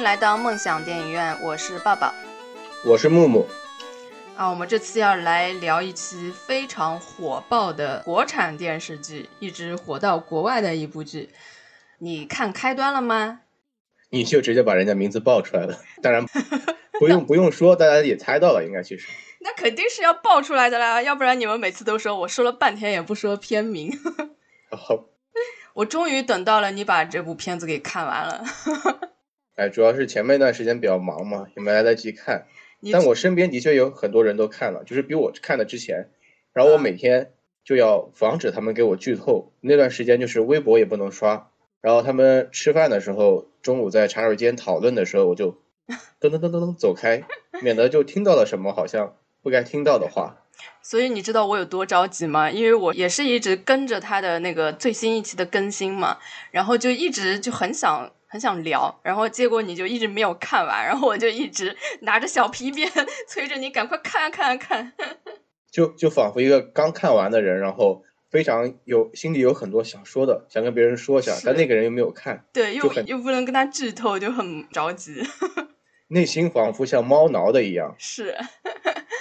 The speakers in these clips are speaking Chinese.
迎来到梦想电影院，我是抱抱。我是木木。啊，我们这次要来聊一期非常火爆的国产电视剧，一直火到国外的一部剧。你看开端了吗？你就直接把人家名字报出来了，当然不用不用说，大家也猜到了，应该其实。那肯定是要报出来的啦，要不然你们每次都说我说了半天也不说片名。好，我终于等到了你把这部片子给看完了。哎，主要是前面一段时间比较忙嘛，也没来得及看。但我身边的确有很多人都看了，就是比我看的之前。然后我每天就要防止他们给我剧透，那段时间就是微博也不能刷。然后他们吃饭的时候，中午在茶水间讨论的时候，我就噔噔噔噔噔走开，免得就听到了什么好像不该听到的话。所以你知道我有多着急吗？因为我也是一直跟着他的那个最新一期的更新嘛，然后就一直就很想。很想聊，然后结果你就一直没有看完，然后我就一直拿着小皮鞭 催着你赶快看看看，就就仿佛一个刚看完的人，然后非常有心里有很多想说的，想跟别人说一下，但那个人又没有看，对，又又不能跟他剧透，就很着急，内心仿佛像猫挠的一样，是，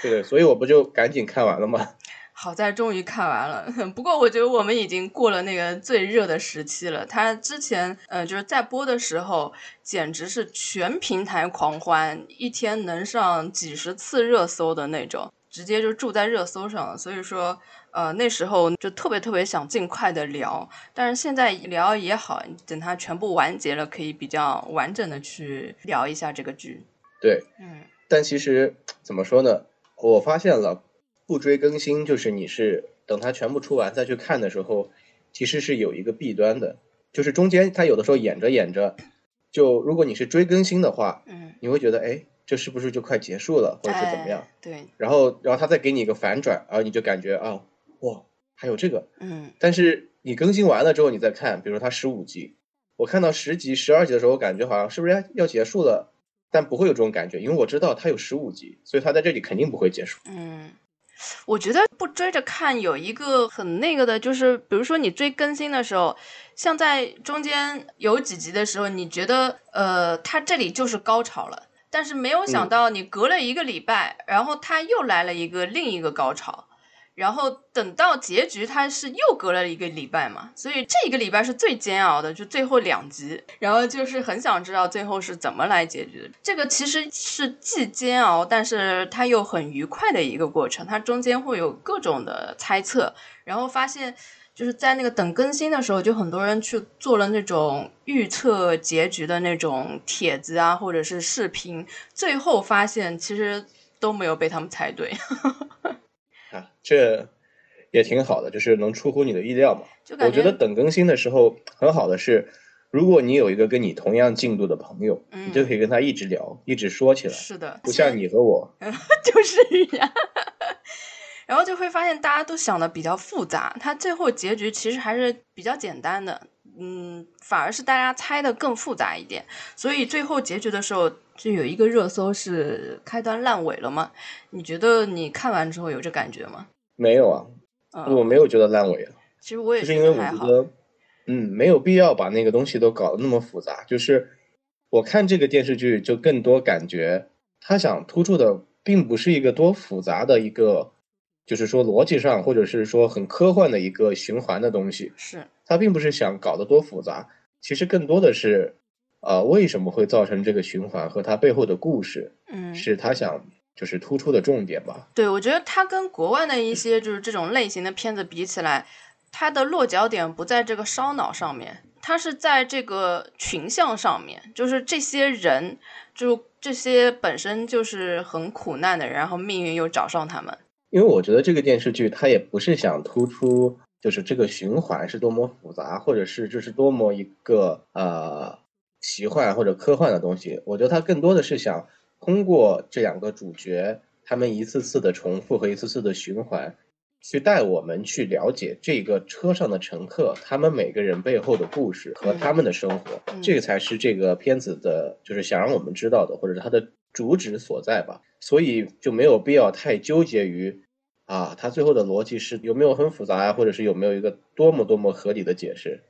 对，所以我不就赶紧看完了吗？好在终于看完了，不过我觉得我们已经过了那个最热的时期了。它之前，呃，就是在播的时候，简直是全平台狂欢，一天能上几十次热搜的那种，直接就住在热搜上。所以说，呃，那时候就特别特别想尽快的聊，但是现在聊也好，等它全部完结了，可以比较完整的去聊一下这个剧。对，嗯，但其实怎么说呢？我发现了。不追更新就是你是等它全部出完再去看的时候，其实是有一个弊端的，就是中间它有的时候演着演着，就如果你是追更新的话，嗯，你会觉得哎，这是不是就快结束了，或者是怎么样？对。然后，然后他再给你一个反转，然后你就感觉啊，哇，还有这个，嗯。但是你更新完了之后，你再看，比如说它十五集，我看到十集、十二集的时候，我感觉好像是不是要要结束了？但不会有这种感觉，因为我知道它有十五集，所以它在这里肯定不会结束。嗯。我觉得不追着看有一个很那个的，就是比如说你追更新的时候，像在中间有几集的时候，你觉得呃，它这里就是高潮了，但是没有想到你隔了一个礼拜，然后它又来了一个另一个高潮。然后等到结局，它是又隔了一个礼拜嘛，所以这一个礼拜是最煎熬的，就最后两集。然后就是很想知道最后是怎么来结局的。这个其实是既煎熬，但是它又很愉快的一个过程。它中间会有各种的猜测，然后发现就是在那个等更新的时候，就很多人去做了那种预测结局的那种帖子啊，或者是视频，最后发现其实都没有被他们猜对。啊，这也挺好的，就是能出乎你的意料嘛。我觉得等更新的时候很好的是，如果你有一个跟你同样进度的朋友，你就可以跟他一直聊，一直说起来。是的，不像你和我，就是呀。然后就会发现大家都想的比较复杂，它最后结局其实还是比较简单的。嗯，反而是大家猜的更复杂一点。所以最后结局的时候。就有一个热搜是开端烂尾了吗？你觉得你看完之后有这感觉吗？没有啊，我没有觉得烂尾啊。其实我也是因为我觉得，嗯，没有必要把那个东西都搞得那么复杂。就是我看这个电视剧，就更多感觉他想突出的并不是一个多复杂的一个，就是说逻辑上或者是说很科幻的一个循环的东西。是他并不是想搞得多复杂，其实更多的是。呃，为什么会造成这个循环和它背后的故事，嗯，是他想就是突出的重点吧？对，我觉得他跟国外的一些就是这种类型的片子比起来，他的落脚点不在这个烧脑上面，他是在这个群像上面，就是这些人，就这些本身就是很苦难的人，然后命运又找上他们。因为我觉得这个电视剧它也不是想突出就是这个循环是多么复杂，或者是这是多么一个呃。奇幻或者科幻的东西，我觉得它更多的是想通过这两个主角，他们一次次的重复和一次次的循环，去带我们去了解这个车上的乘客，他们每个人背后的故事和他们的生活，这个才是这个片子的，就是想让我们知道的，或者是它的主旨所在吧。所以就没有必要太纠结于，啊，它最后的逻辑是有没有很复杂呀，或者是有没有一个多么多么合理的解释。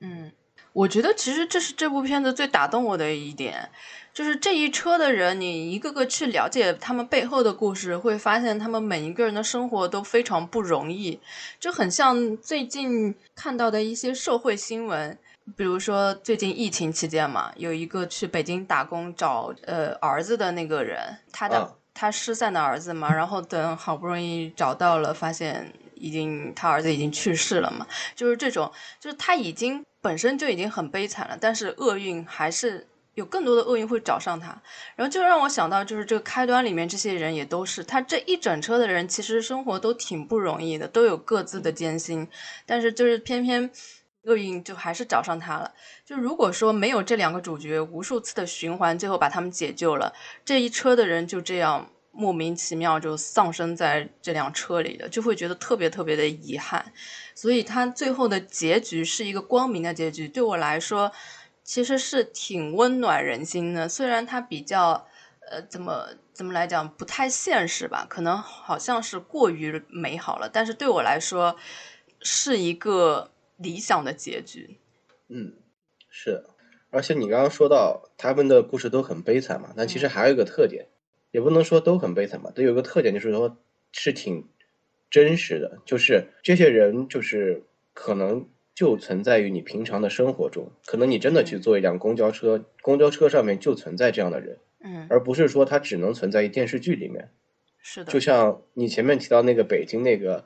嗯。我觉得其实这是这部片子最打动我的一点，就是这一车的人，你一个个去了解他们背后的故事，会发现他们每一个人的生活都非常不容易，就很像最近看到的一些社会新闻，比如说最近疫情期间嘛，有一个去北京打工找呃儿子的那个人，他的他失散的儿子嘛，然后等好不容易找到了，发现已经他儿子已经去世了嘛，就是这种，就是他已经。本身就已经很悲惨了，但是厄运还是有更多的厄运会找上他，然后就让我想到，就是这个开端里面这些人也都是他这一整车的人，其实生活都挺不容易的，都有各自的艰辛，但是就是偏偏厄运就还是找上他了。就如果说没有这两个主角无数次的循环，最后把他们解救了，这一车的人就这样。莫名其妙就丧生在这辆车里了，就会觉得特别特别的遗憾，所以他最后的结局是一个光明的结局，对我来说其实是挺温暖人心的。虽然它比较，呃，怎么怎么来讲不太现实吧，可能好像是过于美好了，但是对我来说是一个理想的结局。嗯，是，而且你刚刚说到他们的故事都很悲惨嘛，但其实还有一个特点。也不能说都很悲惨吧，都有个特点，就是说是挺真实的，就是这些人就是可能就存在于你平常的生活中，可能你真的去坐一辆公交车，公交车上面就存在这样的人，嗯，而不是说他只能存在于电视剧里面，是的，就像你前面提到那个北京那个，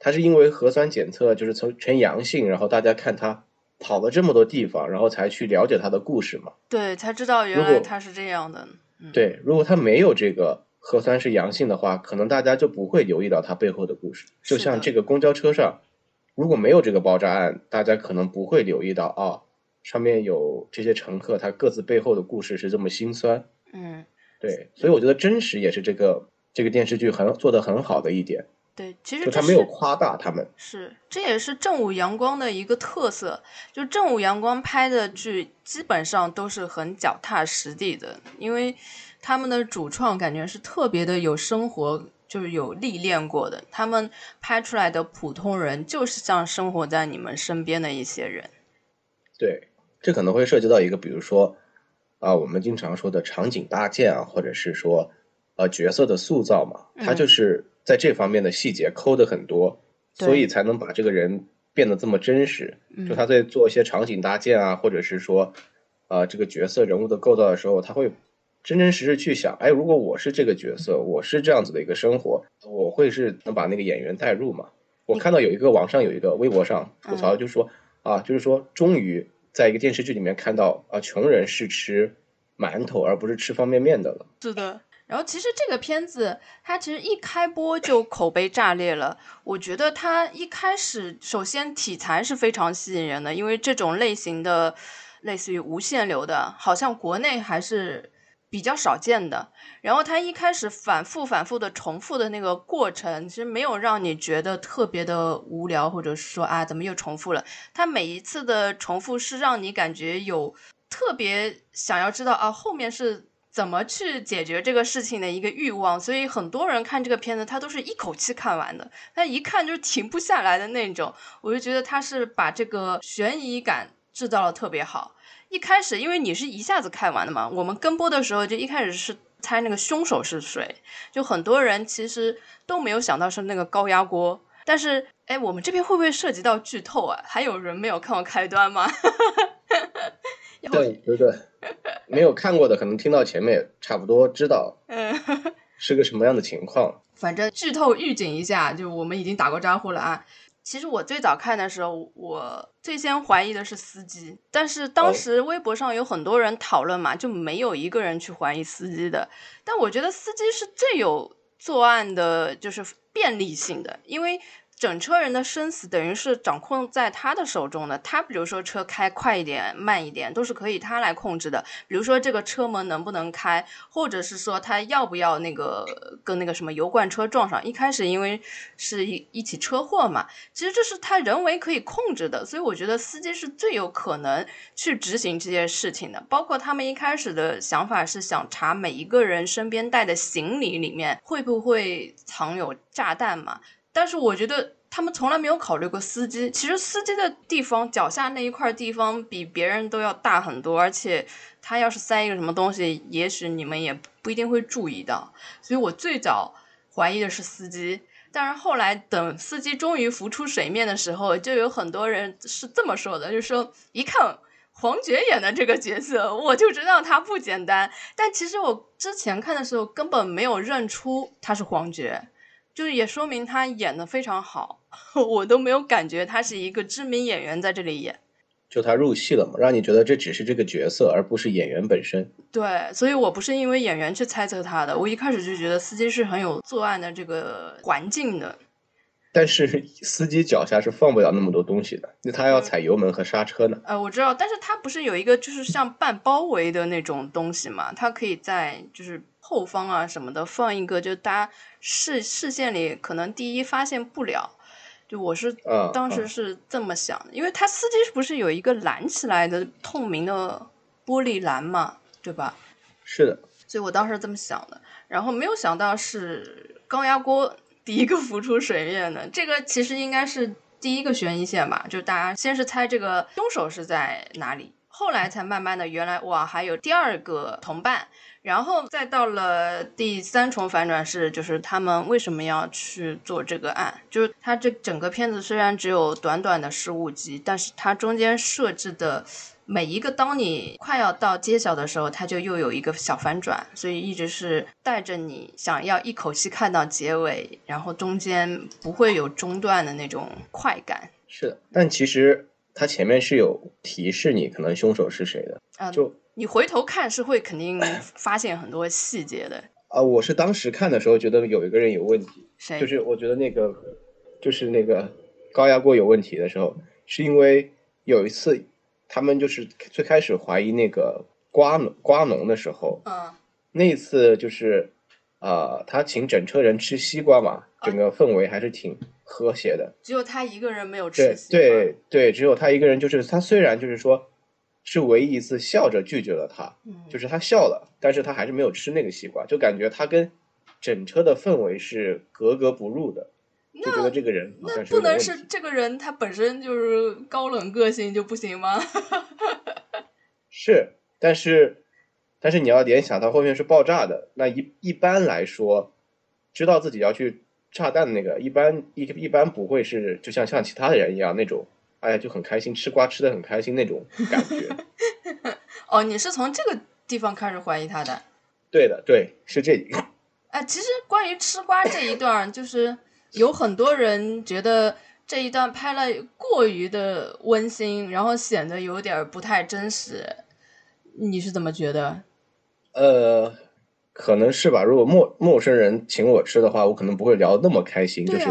他是因为核酸检测就是从呈阳性，然后大家看他跑了这么多地方，然后才去了解他的故事嘛，对，才知道原来他是这样的。对，如果他没有这个核酸是阳性的话，可能大家就不会留意到他背后的故事。就像这个公交车上，如果没有这个爆炸案，大家可能不会留意到啊，上面有这些乘客，他各自背后的故事是这么心酸。嗯，对，所以我觉得真实也是这个这个电视剧很做的很好的一点。对，其实他没有夸大他们，是这也是正午阳光的一个特色。就正午阳光拍的剧基本上都是很脚踏实地的，因为他们的主创感觉是特别的有生活，就是有历练过的。他们拍出来的普通人就是像生活在你们身边的一些人。对，这可能会涉及到一个，比如说啊，我们经常说的场景搭建啊，或者是说呃角色的塑造嘛，它就是。在这方面的细节抠的很多，所以才能把这个人变得这么真实。就他在做一些场景搭建啊，或者是说，啊这个角色人物的构造的时候，他会真真实实去想，哎，如果我是这个角色，我是这样子的一个生活，我会是能把那个演员带入嘛？我看到有一个网上有一个微博上吐槽，就说啊，就是说终于在一个电视剧里面看到啊，穷人是吃馒头而不是吃方便面的了。是的。然后其实这个片子它其实一开播就口碑炸裂了。我觉得它一开始首先题材是非常吸引人的，因为这种类型的类似于无限流的，好像国内还是比较少见的。然后它一开始反复反复的重复的那个过程，其实没有让你觉得特别的无聊，或者说啊怎么又重复了？它每一次的重复是让你感觉有特别想要知道啊后面是。怎么去解决这个事情的一个欲望，所以很多人看这个片子，他都是一口气看完的，他一看就是停不下来的那种。我就觉得他是把这个悬疑感制造的特别好。一开始，因为你是一下子看完的嘛，我们跟播的时候就一开始是猜那个凶手是谁，就很多人其实都没有想到是那个高压锅。但是，哎，我们这边会不会涉及到剧透啊？还有人没有看过开端吗？对对对，没有看过的可能听到前面差不多知道，嗯，是个什么样的情况。反正剧透预警一下，就我们已经打过招呼了啊。其实我最早看的时候，我最先怀疑的是司机，但是当时微博上有很多人讨论嘛，就没有一个人去怀疑司机的。但我觉得司机是最有作案的，就是便利性的，因为。整车人的生死等于是掌控在他的手中的。他比如说车开快一点、慢一点，都是可以他来控制的。比如说这个车门能不能开，或者是说他要不要那个跟那个什么油罐车撞上。一开始因为是一一起车祸嘛，其实这是他人为可以控制的。所以我觉得司机是最有可能去执行这件事情的。包括他们一开始的想法是想查每一个人身边带的行李里面会不会藏有炸弹嘛。但是我觉得他们从来没有考虑过司机。其实司机的地方脚下那一块地方比别人都要大很多，而且他要是塞一个什么东西，也许你们也不一定会注意到。所以我最早怀疑的是司机，但是后来等司机终于浮出水面的时候，就有很多人是这么说的，就说一看。黄觉演的这个角色，我就知道他不简单。但其实我之前看的时候根本没有认出他是黄觉，就是也说明他演的非常好，我都没有感觉他是一个知名演员在这里演。就他入戏了嘛，让你觉得这只是这个角色，而不是演员本身。对，所以我不是因为演员去猜测他的，我一开始就觉得司机是很有作案的这个环境的。但是 司机脚下是放不了那么多东西的，那他要踩油门和刹车呢。呃，我知道，但是他不是有一个就是像半包围的那种东西嘛？他可以在就是后方啊什么的放一个，就大家视视线里可能第一发现不了。就我是当时是这么想的，因为他司机不是有一个拦起来的透明的玻璃栏嘛，对吧？是的。所以我当时这么想的，然后没有想到是高压锅。第一个浮出水面的这个其实应该是第一个悬疑线吧，就大家先是猜这个凶手是在哪里，后来才慢慢的原来哇还有第二个同伴，然后再到了第三重反转是就是他们为什么要去做这个案，就是他这整个片子虽然只有短短的十五集，但是它中间设置的。每一个当你快要到揭晓的时候，它就又有一个小反转，所以一直是带着你想要一口气看到结尾，然后中间不会有中断的那种快感。是的，但其实它前面是有提示你可能凶手是谁的啊，就你回头看是会肯定发现很多细节的啊。我是当时看的时候觉得有一个人有问题，谁？就是我觉得那个就是那个高压锅有问题的时候，是因为有一次。他们就是最开始怀疑那个瓜农瓜农的时候，嗯，那次就是，呃，他请整车人吃西瓜嘛，整个氛围还是挺和谐的。只有他一个人没有吃。对对对，只有他一个人，就是他虽然就是说，是唯一一次笑着拒绝了他，就是他笑了，但是他还是没有吃那个西瓜，就感觉他跟整车的氛围是格格不入的。就觉得这个人那不能是这个人他本身就是高冷个性就不行吗？是，但是但是你要联想到后面是爆炸的，那一一般来说，知道自己要去炸弹的那个，一般一一般不会是就像像其他的人一样那种，哎呀就很开心吃瓜吃的很开心那种感觉。哦，你是从这个地方开始怀疑他的？对的，对，是这。哎，其实关于吃瓜这一段，就是。有很多人觉得这一段拍了过于的温馨，然后显得有点不太真实。你是怎么觉得？呃，可能是吧。如果陌陌生人请我吃的话，我可能不会聊那么开心。就是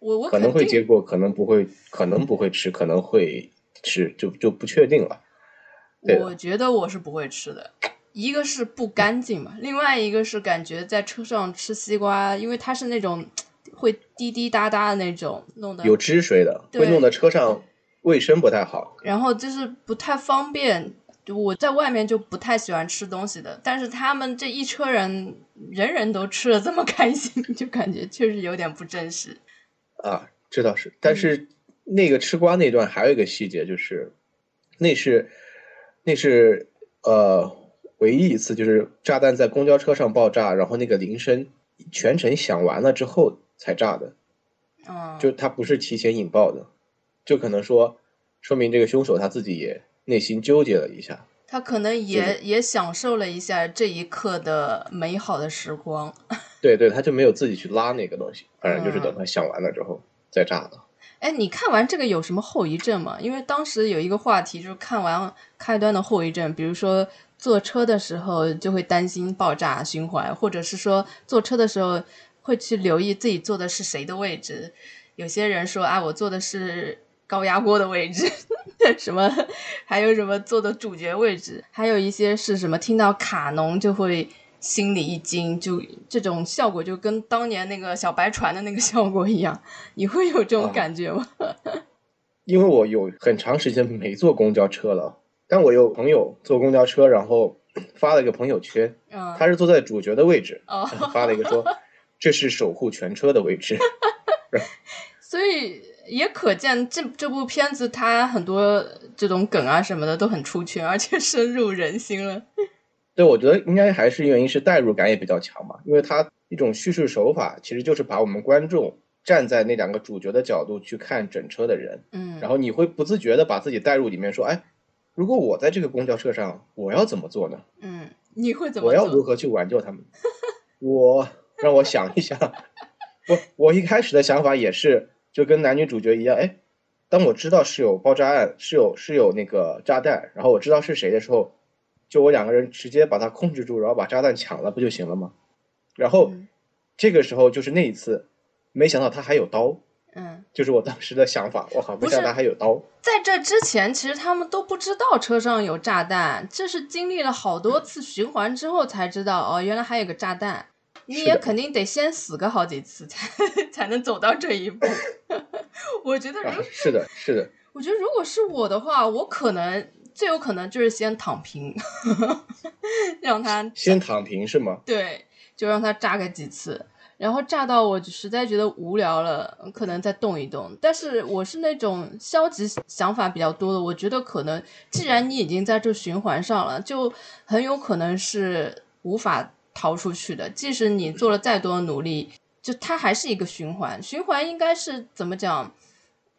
我我可能会接过，可能不会，可能不会吃，可能会吃，就就不确定了。我觉得我是不会吃的。一个是不干净嘛，另外一个是感觉在车上吃西瓜，因为它是那种。会滴滴答答的那种，弄得有汁水的，会弄得车上卫生不太好。然后就是不太方便，我在外面就不太喜欢吃东西的。但是他们这一车人，人人都吃的这么开心，就感觉确实有点不真实。啊，这倒是。但是那个吃瓜那段还有一个细节，就是那是那是呃唯一一次，就是炸弹在公交车上爆炸，然后那个铃声全程响完了之后。才炸的，嗯，就他不是提前引爆的，就可能说，说明这个凶手他自己也内心纠结了一下，他可能也也享受了一下这一刻的美好的时光。对对，他就没有自己去拉那个东西，反正就是等他想完了之后再炸的。哎，你看完这个有什么后遗症吗？因为当时有一个话题就是看完开端的后遗症，比如说坐车的时候就会担心爆炸循环，或者是说坐车的时候。会去留意自己坐的是谁的位置，有些人说啊，我坐的是高压锅的位置，什么，还有什么坐的主角位置，还有一些是什么听到卡农就会心里一惊，就这种效果就跟当年那个小白船的那个效果一样，你会有这种感觉吗？因为我有很长时间没坐公交车了，但我有朋友坐公交车，然后 发了一个朋友圈，他是坐在主角的位置，发了一个说。这是守护全车的位置，所以也可见这这部片子它很多这种梗啊什么的都很出圈，而且深入人心了。对，我觉得应该还是原因是代入感也比较强嘛，因为它一种叙事手法其实就是把我们观众站在那两个主角的角度去看整车的人，嗯，然后你会不自觉的把自己带入里面，说，哎，如果我在这个公交车上，我要怎么做呢？嗯，你会怎么我要 如何去挽救他们？我让我想一想，我我一开始的想法也是就跟男女主角一样，哎，当我知道是有爆炸案，是有是有那个炸弹，然后我知道是谁的时候，就我两个人直接把他控制住，然后把炸弹抢了，不就行了吗？然后嗯这个时候就是那一次，没想到他还有刀，嗯，就是我当时的想法，我靠，没想到他还有刀。在这之前，其实他们都不知道车上有炸弹，这是经历了好多次循环之后才知道，哦，原来还有个炸弹。你也肯定得先死个好几次才 才能走到这一步。我觉得如啊，是的，是的，我觉得如果是我的话，我可能最有可能就是先躺平，让他先躺平是吗？对，就让他炸个几次，然后炸到我实在觉得无聊了，可能再动一动。但是我是那种消极想法比较多的，我觉得可能既然你已经在这循环上了，就很有可能是无法逃出去的。即使你做了再多的努力，就它还是一个循环。循环应该是怎么讲？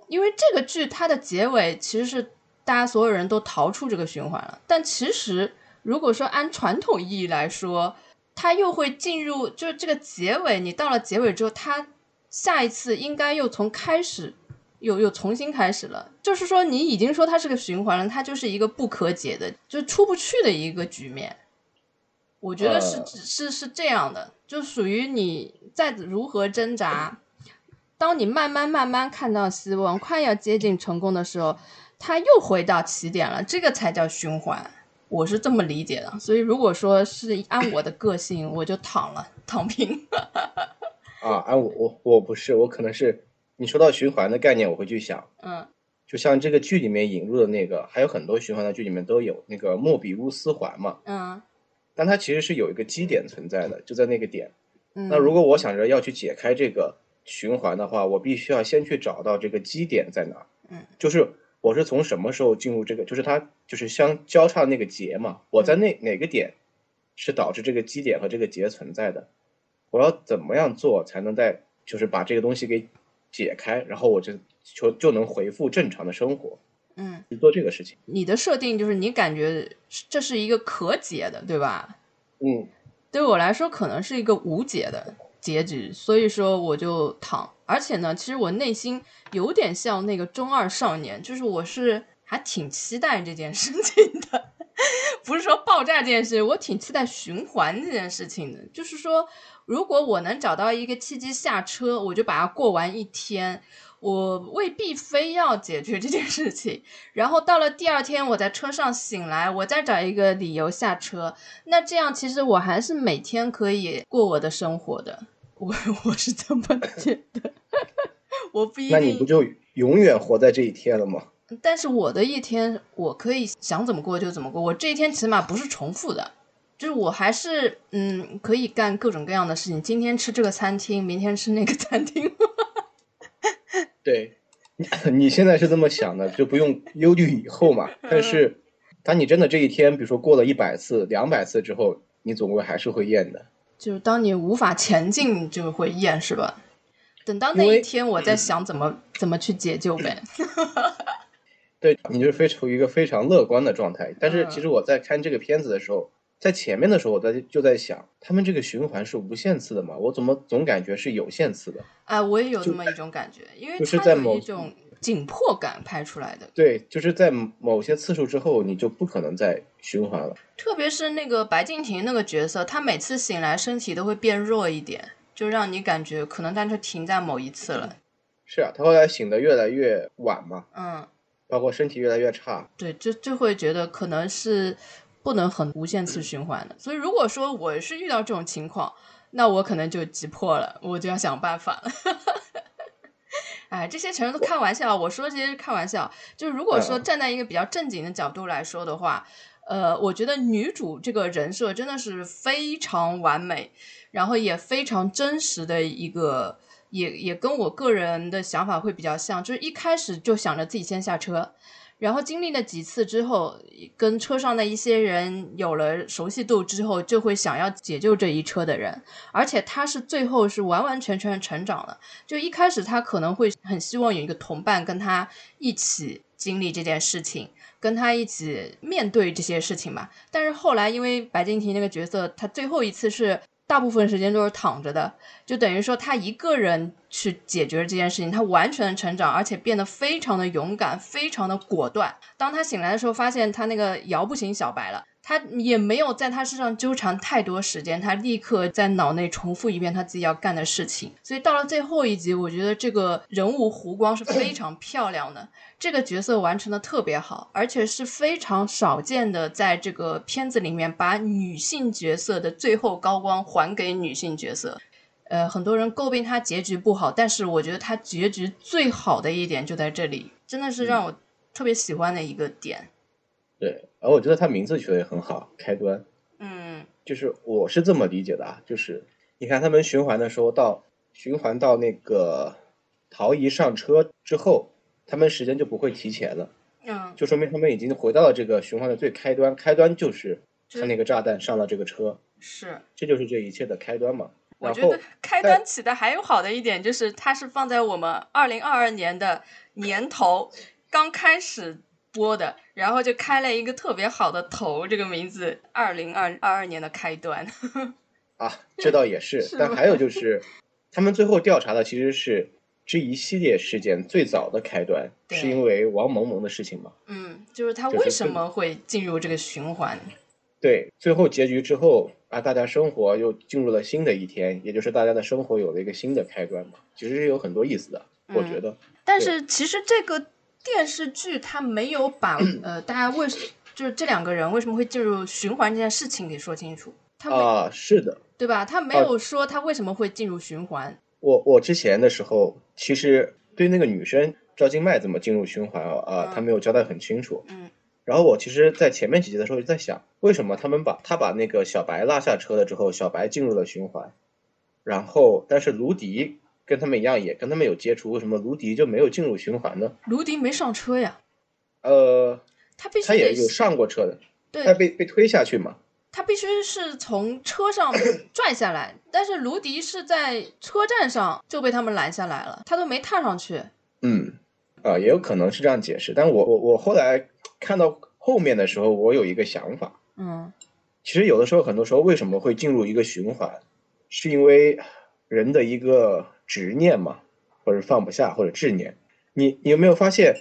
因为这个剧它的结尾其实是大家所有人都逃出这个循环了，但其实如果说按传统意义来说，它又会进入，就是这个结尾，你到了结尾之后，它下一次应该又从开始，又又重新开始了。就是说，你已经说它是个循环了，它就是一个不可解的，就出不去的一个局面。我觉得是、呃是是这样的，就属于你再如何挣扎，当你慢慢慢慢看到希望，快要接近成功的时候，它又回到起点了，这个才叫循环。我是这么理解的，所以如果说是按我的个性，我就躺了，躺平。啊，按我我我不是，我可能是你说到循环的概念，我会去想，嗯就像这个剧里面引入的那个，还有很多循环的剧里面都有那个莫比乌斯环嘛，嗯但它其实是有一个基点存在的，就在那个点。嗯。那如果我想着要去解开这个循环的话，我必须要先去找到这个基点在哪儿。嗯，就是我是从什么时候进入这个，就是它就是相交叉那个结嘛，我在那哪个点是导致这个基点和这个结存在的？我要怎么样做才能在就是把这个东西给解开，然后我就就就能恢复正常的生活，嗯，去做这个事情。你的设定就是你感觉这是一个可解的，对吧？嗯，对我来说可能是一个无解的结局，所以说我就躺。而且呢，其实我内心有点像那个中二少年，就是我是还挺期待这件事情的，不是说爆炸这件事，我挺期待循环这件事情的。就是说，如果我能找到一个契机下车，我就把它过完一天。我未必非要解决这件事情，然后到了第二天，我在车上醒来，我再找一个理由下车。那这样其实我还是每天可以过我的生活的，我我是这么 觉得。我不一定，那你不就永远活在这一天了吗？但是我的一天我可以想怎么过就怎么过，我这一天起码不是重复的，就是我还是嗯可以干各种各样的事情。今天吃这个餐厅，明天吃那个餐厅。对，你现在是这么想的，就不用忧虑以后嘛。但是，当你真的这一天，比如说过了一百次、两百次之后，你总归还是会厌的。就是当你无法前进，就会厌，是吧？等到那一天，我在想怎么怎么去解救呗。对你就是非处于一个非常乐观的状态。但是，嗯其实我在看这个片子的时候，在前面的时候，我在就在想，他们这个循环是无限次的嘛？我怎么总感觉是有限次的？啊，我也有这么一种感觉，因为就是在某一种紧迫感拍出来的，对，就是在某些次数之后，你就不可能再循环了。特别是那个白敬亭那个角色，他每次醒来身体都会变弱一点，就让你感觉可能他就停在某一次了。是啊，他后来醒得越来越晚嘛，嗯，包括身体越来越差。对，就就会觉得可能是不能很无限次循环的。所以如果说我是遇到这种情况，那我可能就急迫了，我就要想办法了。哎，这些全都开玩笑，我说这些是开玩笑。就是如果说嗯站在一个比较正经的角度来说的话，呃，我觉得女主这个人设真的是非常完美，然后也非常真实的一个也也跟我个人的想法会比较像，就是一开始就想着自己先下车。然后经历了几次之后，跟车上的一些人有了熟悉度之后，就会想要解救这一车的人。而且他是最后是完完全全成长了。就一开始他可能会很希望有一个同伴跟他一起经历这件事情，跟他一起面对这些事情吧。但是后来因为白敬亭那个角色，他最后一次是。大部分时间都是躺着的，就等于说他一个人去解决这件事情，他完全的成长，而且变得非常的勇敢，非常的果断。当他醒来的时候，发现他那个摇不醒小白了，他也没有在他身上纠缠太多时间，他立刻在脑内重复一遍他自己要干的事情。所以到了最后一集，我觉得这个人物弧光是非常漂亮的。这个角色完成的特别好，而且是非常少见的，在这个片子里面把女性角色的最后高光还给女性角色。呃，很多人诟病他结局不好，但是我觉得他结局最好的一点就在这里，真的是让我特别喜欢的一个点。对，而我觉得他名字取得也很好，开端。嗯，就是我是这么理解的啊，就是你看他们循环的时候，到循环到那个陶仪上车之后。他们时间就不会提前了，嗯，就说明他们已经回到了这个循环的最开端，开端就是他那个炸弹上了这个车，是，这就是这一切的开端嘛。我觉得开端起的还有好的一点就是，它是放在我们二零二二年的年头刚开始播的，然后就开了一个特别好的头，这个名字二零二二二年的开端。啊，这倒也是，但还有就是，他们最后调查的其实是。这一系列事件最早的开端是因为王萌萌的事情嘛？嗯，就是他为什么会进入这个循环？对，最后结局之后啊，大家生活又进入了新的一天，也就是大家的生活有了一个新的开端嘛。其实是有很多意思的，我觉得。但是其实这个电视剧它没有把呃大家为就是这两个人为什么会进入循环这件事情给说清楚。他啊，是的，对吧？他没有说他为什么会进入循环。我我之前的时候，其实对那个女生赵今麦怎么进入循环啊，啊，他没有交代很清楚。嗯。然后我其实，在前面几集的时候就在想，为什么他们把他把那个小白拉下车了之后，小白进入了循环，然后但是卢迪跟他们一样也跟他们有接触，为什么卢迪就没有进入循环呢？卢迪没上车呀。呃，他必须他也有上过车的，对，他被被推下去嘛。他必须是从车上 拽下来，但是卢迪是在车站上就被他们拦下来了，他都没踏上去。嗯，啊，也有可能是这样解释，但我我我后来看到后面的时候，我有一个想法。嗯，其实有的时候，很多时候为什么会进入一个循环，是因为人的一个执念嘛，或者放不下，或者执念。你你有没有发现，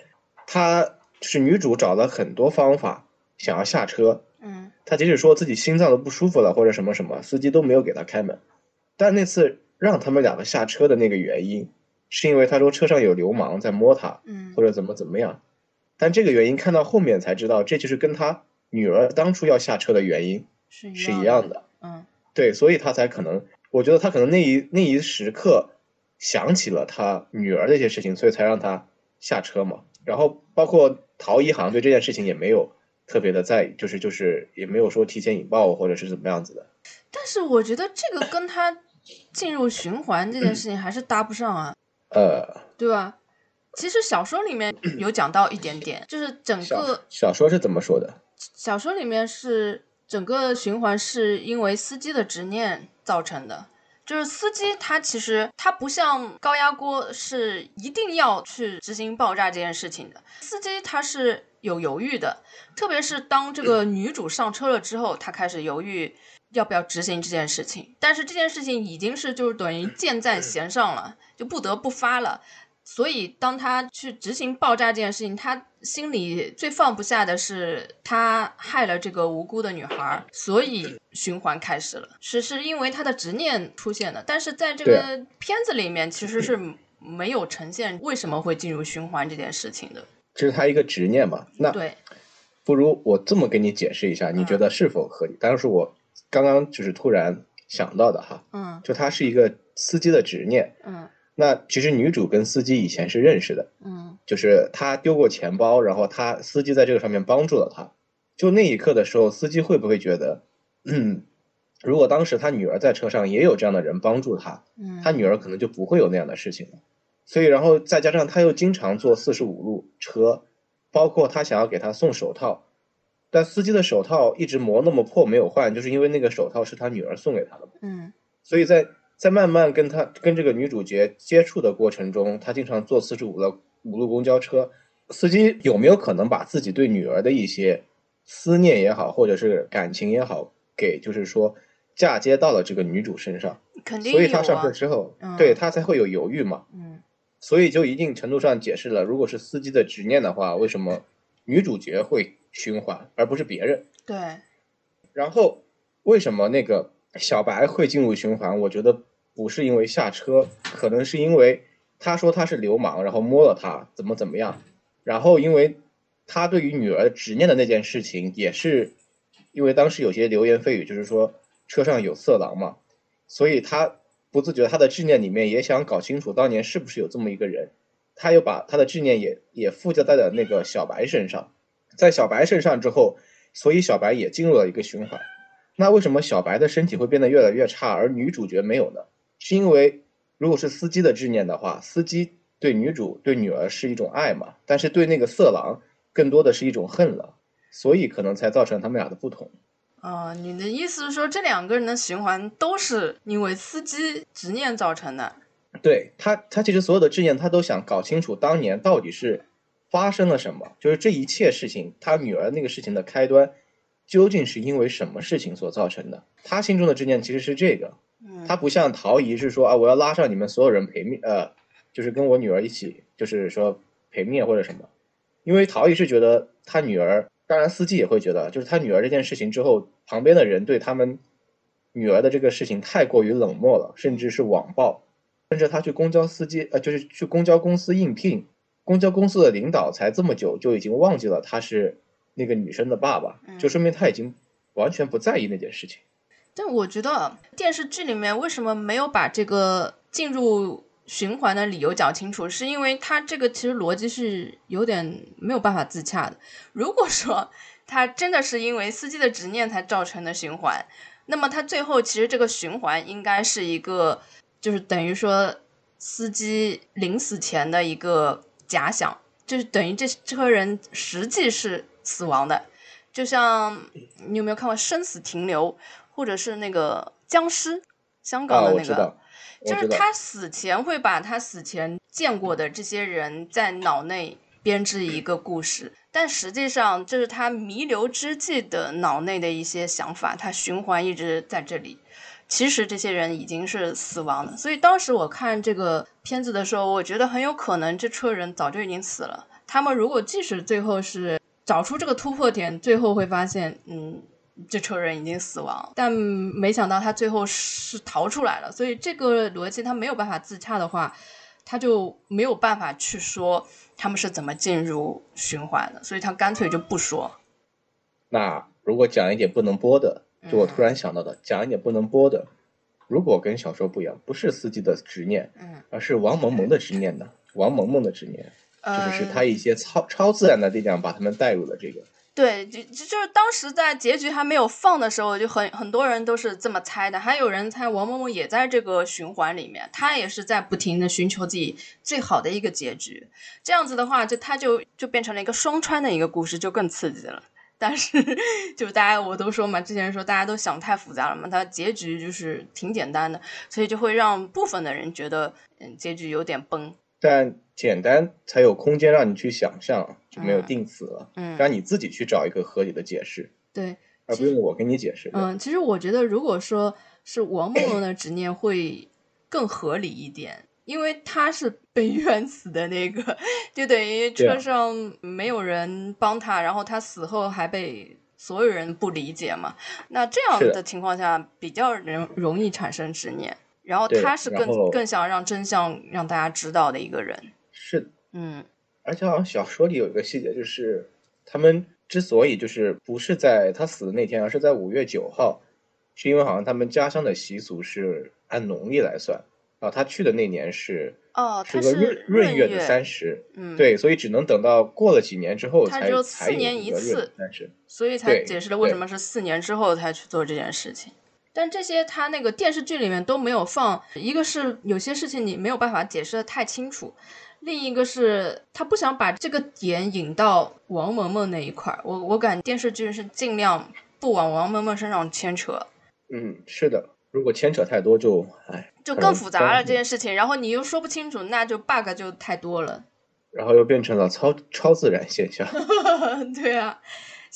他是女主找了很多方法想要下车。嗯他即使说自己心脏都不舒服了，或者什么什么，司机都没有给她开门。但那次让他们两个下车的那个原因，是因为他说车上有流氓在摸他，嗯，或者怎么怎么样。但这个原因看到后面才知道，这就是跟他女儿当初要下车的原因是一样的。嗯，对，所以他才可能，我觉得他可能那一那一时刻想起了他女儿的一些事情，所以才让他下车嘛。然后包括陶一航对这件事情也没有。特别的在意就是就是也没有说提前引爆或者是怎么样子的，但是我觉得这个跟他进入循环这件事情还是搭不上啊，呃，对吧？其实小说里面有讲到一点点，就是整个小说是怎么说的？小说里面是整个循环是因为司机的执念造成的。就是司机，他其实他不像高压锅是一定要去执行爆炸这件事情的。司机他是有犹豫的，特别是当这个女主上车了之后，他开始犹豫要不要执行这件事情。但是这件事情已经是就是等于箭在弦上了，就不得不发了。所以，当他去执行爆炸这件事情，他心里最放不下的是他害了这个无辜的女孩，所以循环开始了。是是因为他的执念出现的，但是在这个片子里面其实是没有呈现为什么会进入循环这件事情的。这是他一个执念嘛？那对，不如我这么给你解释一下，你觉得是否合理？当然是我刚刚就是突然想到的哈。嗯，就他是一个司机的执念。嗯。那其实女主跟司机以前是认识的，嗯，就是他丢过钱包，然后他司机在这个上面帮助了他。就那一刻的时候，司机会不会觉得，嗯，如果当时他女儿在车上也有这样的人帮助他，嗯，他女儿可能就不会有那样的事情了。所以，然后再加上他又经常坐四十五路车，包括他想要给他送手套，但司机的手套一直磨那么破没有换，就是因为那个手套是他女儿送给他的。嗯所以在在慢慢跟他跟这个女主角接触的过程中，他经常坐四十五的五路公交车，司机有没有可能把自己对女儿的一些思念也好，或者是感情也好，给就是说嫁接到了这个女主身上？肯定有所以他上车啊，之后，嗯对他才会有犹豫嘛。嗯所以就一定程度上解释了，如果是司机的执念的话，为什么女主角会循环，而不是别人？对，然后为什么那个小白会进入循环？我觉得不是因为下车，可能是因为他说他是流氓，然后摸了他，怎么怎么样。然后因为他对于女儿执念的那件事情，也是因为当时有些流言蜚语，就是说车上有色狼嘛，所以他不自觉他的执念里面也想搞清楚当年是不是有这么一个人。他又把他的执念也也附加在了那个小白身上，在小白身上之后，所以小白也进入了一个循环。那为什么小白的身体会变得越来越差，而女主角没有呢？是因为如果是司机的执念的话，司机对女主对女儿是一种爱嘛，但是对那个色狼更多的是一种恨了，所以可能才造成他们俩的不同。啊、你的意思是说这两个人的循环都是因为司机执念造成的？对他，他其实所有的执念，他都想搞清楚当年到底是发生了什么，就是这一切事情，他女儿那个事情的开端，究竟是因为什么事情所造成的？他心中的执念其实是这个，嗯，他不像陶姨是说啊，我要拉上你们所有人陪面，呃，就是跟我女儿一起，就是说陪面或者什么。因为陶姨是觉得他女儿，当然司机也会觉得，就是他女儿这件事情之后，旁边的人对他们女儿的这个事情太过于冷漠了，甚至是网暴，甚至他去公交司机，呃，就是去公交公司应聘，公交公司的领导才这么久就已经忘记了他是那个女生的爸爸，就说明他已经完全不在意那件事情。但我觉得电视剧里面为什么没有把这个进入循环的理由讲清楚，是因为它这个其实逻辑是有点没有办法自洽的。如果说它真的是因为司机的执念才造成的循环，那么它最后其实这个循环应该是一个，就是等于说司机临死前的一个假想，就是等于这这个人实际是死亡的。就像你有没有看过《生死停留》，或者是那个僵尸，香港啊，的那个。就是他死前会把他死前见过的这些人在脑内编织一个故事，但实际上这是他弥留之际的脑内的一些想法，他循环一直在这里。其实这些人已经是死亡了，所以当时我看这个片子的时候，我觉得很有可能这车人早就已经死了。他们如果即使最后是找出这个突破点，最后会发现，嗯，这车人已经死亡，但没想到他最后是逃出来了，所以这个逻辑他没有办法自洽的话，他就没有办法去说他们是怎么进入循环的，所以他干脆就不说。那如果讲一点不能播的，就我突然想到的，讲一点不能播的，如果跟小说不一样，不是司机的执念，嗯，而是王萌萌的执念呢？王萌萌的执念，呃，就是是他一些超超自然的力量把他们带入了这个。对，就就就是当时在结局还没有放的时候，就很很多人都是这么猜的，还有人猜王萌萌也在这个循环里面，他也是在不停的寻求自己最好的一个结局。这样子的话，就他就就变成了一个双穿的一个故事，就更刺激了。但是，就大家我都说嘛，之前说大家都想太复杂了嘛，它结局就是挺简单的，所以就会让部分的人觉得，嗯，结局有点崩。但简单才有空间让你去想象，就没有嗯定死了，嗯，让你自己去找一个合理的解释，对，而不用我给你解释。嗯，其实我觉得，如果说是王梦梦的执念会更合理一点，因为他是被 冤死的那个，就等于车上没有人帮他，然后他死后还被所有人不理解嘛。那这样的的情况下，比较容容易产生执念。然后他是更更想让真相让大家知道的一个人。是的，嗯而且好像小说里有一个细节，就是他们之所以就是不是在他死的那天，而是在五月九号，是因为好像他们家乡的习俗是按农历来算，啊，他去的那年是哦，他个闰闰月的月三十，嗯，，对，所以只能等到过了几年之后他才只有四才有年一次但是。所以才解释了为什么是四年之后才去做这件事情。但这些他那个电视剧里面都没有放，一个是有些事情你没有办法解释的太清楚，另一个是他不想把这个点引到王萌萌那一块儿。我我感电视剧是尽量不往王萌萌身上牵扯。嗯，是的，如果牵扯太多就哎，就更复杂了这件事情，然后你又说不清楚，那就 bug 就太多了。然后又变成了超超自然现象。对啊。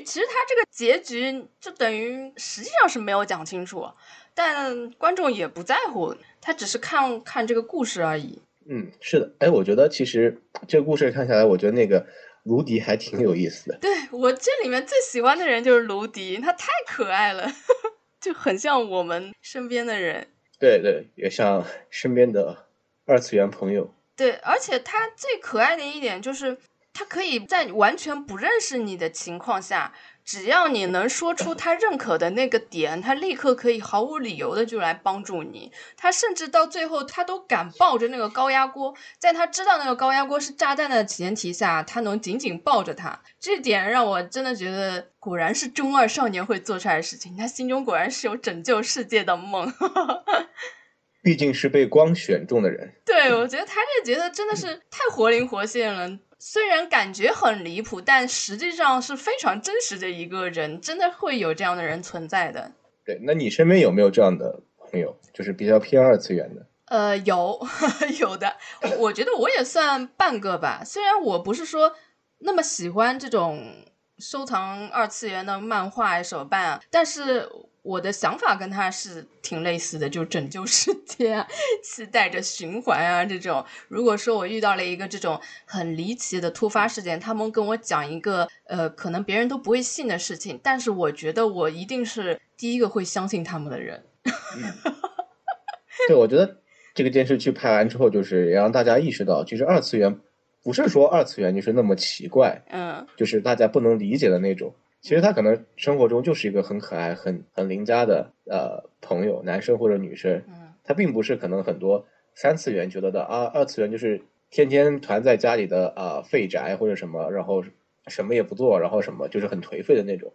其实他这个结局就等于实际上是没有讲清楚，但观众也不在乎，他只是看看这个故事而已。嗯，是的，哎，我觉得其实这个故事看下来，我觉得那个卢迪还挺有意思的。对我这里面最喜欢的人就是卢迪，他太可爱了，就很像我们身边的人。对对，也像身边的二次元朋友。对，而且他最可爱的一点就是。他可以在完全不认识你的情况下，只要你能说出他认可的那个点，他立刻可以毫无理由的就来帮助你。他甚至到最后，他都敢抱着那个高压锅，在他知道那个高压锅是炸弹的前提下，他能紧紧抱着他。这点让我真的觉得，果然是中二少年会做出来的事情。他心中果然是有拯救世界的梦。毕竟是被光选中的人。对，我觉得他这角色真的是太活灵活现了。虽然感觉很离谱，但实际上是非常真实的一个人，真的会有这样的人存在的。对，那你身边有没有这样的朋友，就是比较偏二次元的？呃，有，有的。我觉得我也算半个吧。虽然我不是说那么喜欢这种收藏二次元的漫画手办啊，但是。我的想法跟他是挺类似的，就拯救世界啊，期待着循环啊这种。如果说我遇到了一个这种很离奇的突发事件，他们跟我讲一个呃可能别人都不会信的事情，但是我觉得我一定是第一个会相信他们的人。对，我觉得这个电视剧拍完之后，就是也让大家意识到，其实二次元不是说二次元就是那么奇怪，嗯，就是大家不能理解的那种。其实他可能生活中就是一个很可爱、很很邻家的呃朋友，男生或者女生。嗯，他并不是可能很多三次元觉得的啊，二次元就是天天团在家里的啊废宅或者什么，然后什么也不做，然后什么就是很颓废的那种，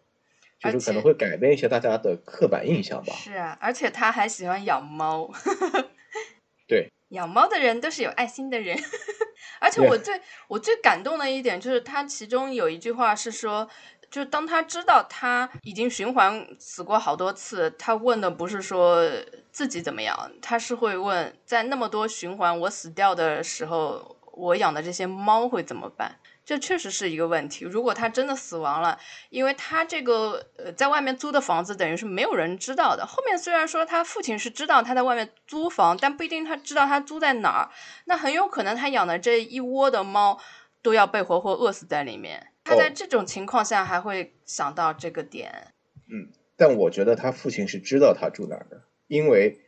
就是可能会改变一些大家的刻板印象吧。是啊，而且他还喜欢养猫。对，养猫的人都是有爱心的人。而且我最我最感动的一点就是他其中有一句话是说。就当他知道他已经循环死过好多次，他问的不是说自己怎么样，他是会问，在那么多循环我死掉的时候，我养的这些猫会怎么办？这确实是一个问题。如果他真的死亡了，因为他这个呃在外面租的房子等于是没有人知道的。后面虽然说他父亲是知道他在外面租房，但不一定他知道他租在哪儿。那很有可能他养的这一窝的猫都要被活活饿死在里面。他在这种情况下还会想到这个点，嗯，但我觉得他父亲是知道他住哪儿的，因为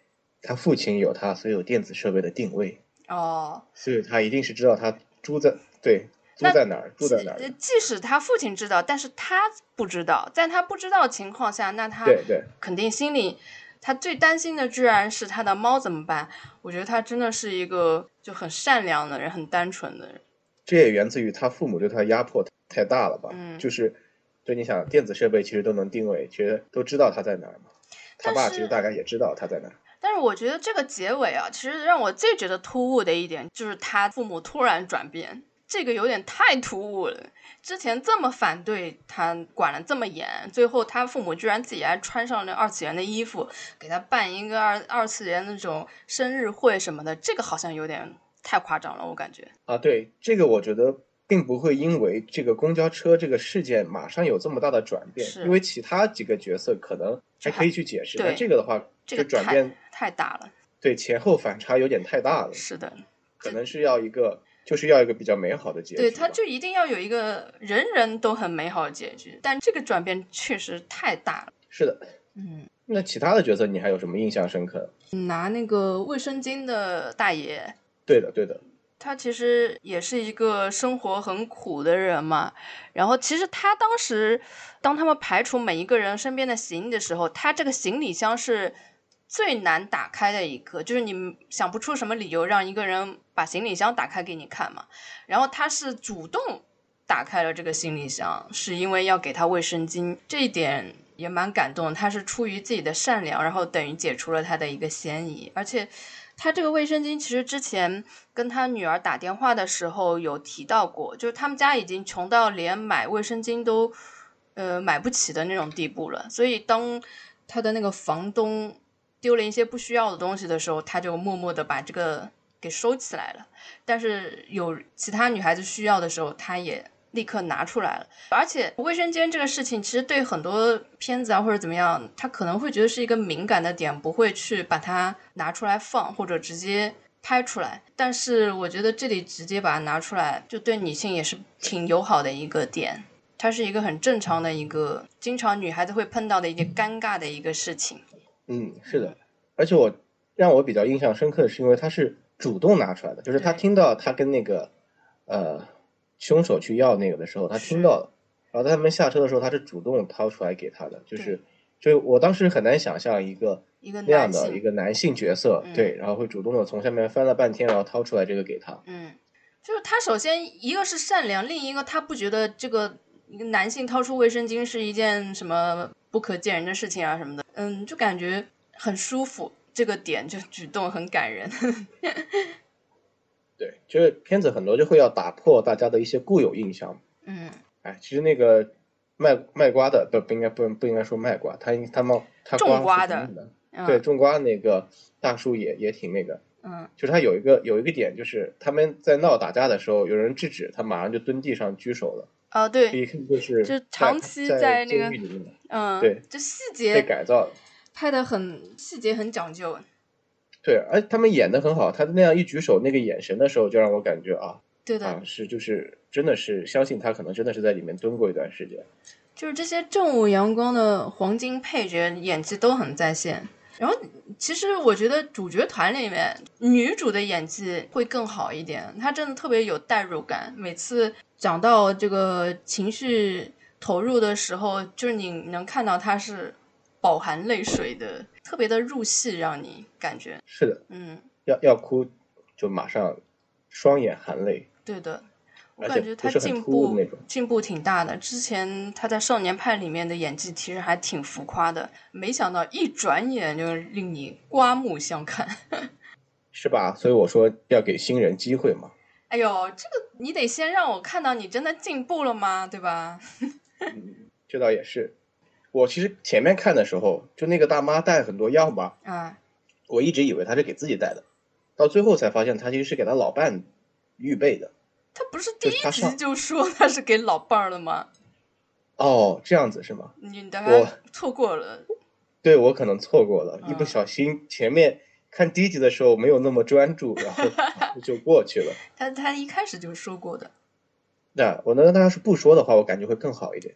他父亲有他所有电子设备的定位，哦，所以他一定是知道他住在对住在哪儿住在哪儿。即使他父亲知道，但是他不知道，在他不知道情况下，那他对对肯定心里他最担心的居然是他的猫怎么办？我觉得他真的是一个就很善良的人，很单纯的人。这也源自于他父母对他压迫太大了吧？嗯，就是，就你想，电子设备其实都能定位，其实都知道他在哪儿嘛。他爸其实大概也知道他在哪儿。但是我觉得这个结尾啊，其实让我最觉得突兀的一点，就是他父母突然转变，这个有点太突兀了。之前这么反对他，管了这么严，最后他父母居然自己还穿上那二次元的衣服，给他办一个二二次元那种生日会什么的，这个好像有点。太夸张了，我感觉啊，对这个，我觉得并不会因为这个公交车这个事件马上有这么大的转变，因为其他几个角色可能还可以去解释，但这个的话，这个转变太大了，对前后反差有点太大了，是的，可能是要一个，就是要一个比较美好的结局，对，他就一定要有一个人人都很美好的结局，但这个转变确实太大了，是的，嗯，那其他的角色你还有什么印象深刻？拿那个卫生巾的大爷。对的，对的，他其实也是一个生活很苦的人嘛。然后，其实他当时当他们排除每一个人身边的行李的时候，他这个行李箱是最难打开的一个，就是你想不出什么理由让一个人把行李箱打开给你看嘛。然后他是主动打开了这个行李箱，是因为要给他卫生巾。这一点也蛮感动。他是出于自己的善良，然后等于解除了他的一个嫌疑。而且，他这个卫生巾其实之前跟他女儿打电话的时候有提到过，就是他们家已经穷到连买卫生巾都呃买不起的那种地步了。所以当他的那个房东丢了一些不需要的东西的时候，他就默默的把这个给收起来了。但是有其他女孩子需要的时候，他也立刻拿出来了。而且卫生间这个事情，其实对很多片子啊或者怎么样，他可能会觉得是一个敏感的点，不会去把它拿出来放或者直接拍出来。但是我觉得这里直接把它拿出来，就对女性也是挺友好的一个点。它是一个很正常的一个，经常女孩子会碰到的一个尴尬的一个事情。嗯，是的。而且我让我比较印象深刻的是，因为他是主动拿出来的，就是他听到他跟那个呃凶手去要那个的时候，他听到了，然后他们下车的时候，他是主动掏出来给他的，就是就我当时很难想象一个一个那样的一个男性角色，对，然后会主动的从下面翻了半天，然后掏出来这个给他。嗯，就是他首先一个是善良，另一个他不觉得这个。一个男性掏出卫生巾是一件什么不可见人的事情啊什么的，嗯，就感觉很舒服，这个点就举动很感人。对，就是片子很多就会要打破大家的一些固有印象。嗯，哎，其实那个卖卖瓜的不不应该不不应该说卖瓜，他他们他种瓜的，对，种瓜那个大叔也也挺那个，嗯，就是他有一个有一个点，就是他们在闹打架的时候，有人制止，他马上就蹲地上举手了。啊，对，一看就是就长期在那个，嗯，对，就细节被改造，拍的很细节，很讲究。对，而他们演的很好，他那样一举手，那个眼神的时候，就让我感觉啊，对的，啊，是就是真的是相信他可能真的是在里面蹲过一段时间。就是这些正午阳光的黄金配角演技都很在线。然后，其实我觉得主角团里面女主的演技会更好一点，她真的特别有代入感。每次讲到这个情绪投入的时候，就是你能看到她是饱含泪水的，特别的入戏，让你感觉是的，嗯，要要哭就马上双眼含泪。对的。我感觉他进步进步挺大的。之前他在《少年派》里面的演技其实还挺浮夸的，没想到一转眼就令你刮目相看，是吧？所以我说要给新人机会嘛。哎呦，这个你得先让我看到你真的进步了吗？对吧？这倒也是。我其实前面看的时候，就那个大妈带很多药嘛，啊，我一直以为她是给自己带的，到最后才发现她其实是给她老伴预备的。她不是第一集就说她是给老伴儿的吗？哦，这样子是吗？你大概错过了。对，我可能错过了，一不小心前面看第一集的时候没有那么专注，然后 就过去了。他他一开始就说过的。那我那他要是不说的话，我感觉会更好一点。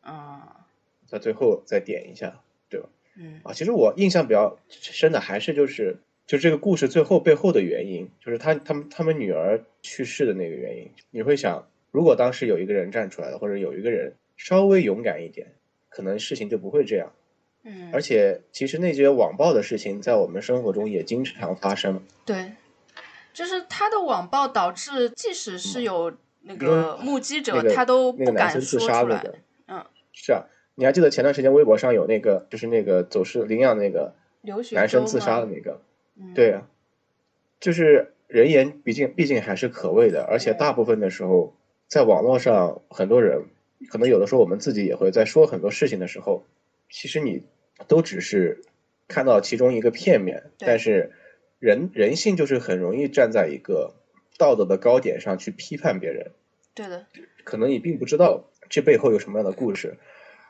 啊。在最后再点一下，对吧？嗯。啊，其实我印象比较深的还是就是。就这个故事最后背后的原因，就是他他们他们女儿去世的那个原因。你会想，如果当时有一个人站出来了，或者有一个人稍微勇敢一点，可能事情就不会这样。嗯。而且，其实那些网暴的事情在我们生活中也经常发生。对，就是他的网暴导致，即使是有那个目击者，他都不敢说出来。嗯。是啊，你还记得前段时间微博上有那个，就是那个走失领养那个男生自杀的那个。对啊，就是人言，毕竟毕竟还是可畏的，而且大部分的时候，在网络上，很多人可能有的时候，我们自己也会在说很多事情的时候，其实你都只是看到其中一个片面，但是人人性就是很容易站在一个道德的高点上去批判别人。对的，可能你并不知道这背后有什么样的故事，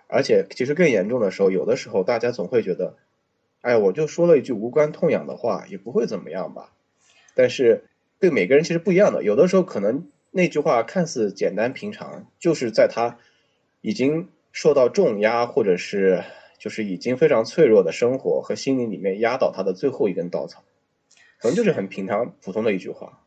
而且其实更严重的时候，有的时候大家总会觉得。哎，我就说了一句无关痛痒的话，也不会怎么样吧？但是对每个人其实不一样的，有的时候可能那句话看似简单平常，就是在他已经受到重压，或者是就是已经非常脆弱的生活和心灵里面压倒他的最后一根稻草，可能就是很平常普通的一句话。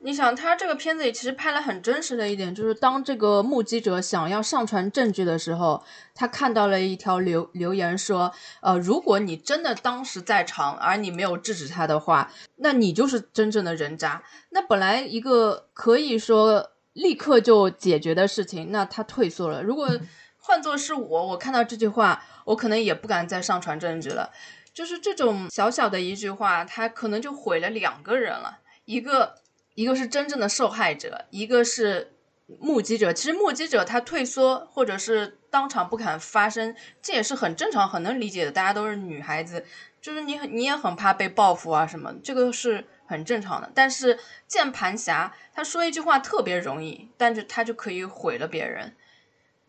你想，他这个片子里其实拍了很真实的一点，就是当这个目击者想要上传证据的时候，他看到了一条留留言说，呃，如果你真的当时在场，而你没有制止他的话，那你就是真正的人渣。那本来一个可以说立刻就解决的事情，那他退缩了。如果换作是我，我看到这句话，我可能也不敢再上传证据了。就是这种小小的一句话，他可能就毁了两个人了，一个一个是真正的受害者，一个是目击者。其实目击者他退缩或者是当场不敢发声，这也是很正常、很能理解的。大家都是女孩子，就是你你也很怕被报复啊什么，这个是很正常的。但是键盘侠他说一句话特别容易，但是他就可以毁了别人。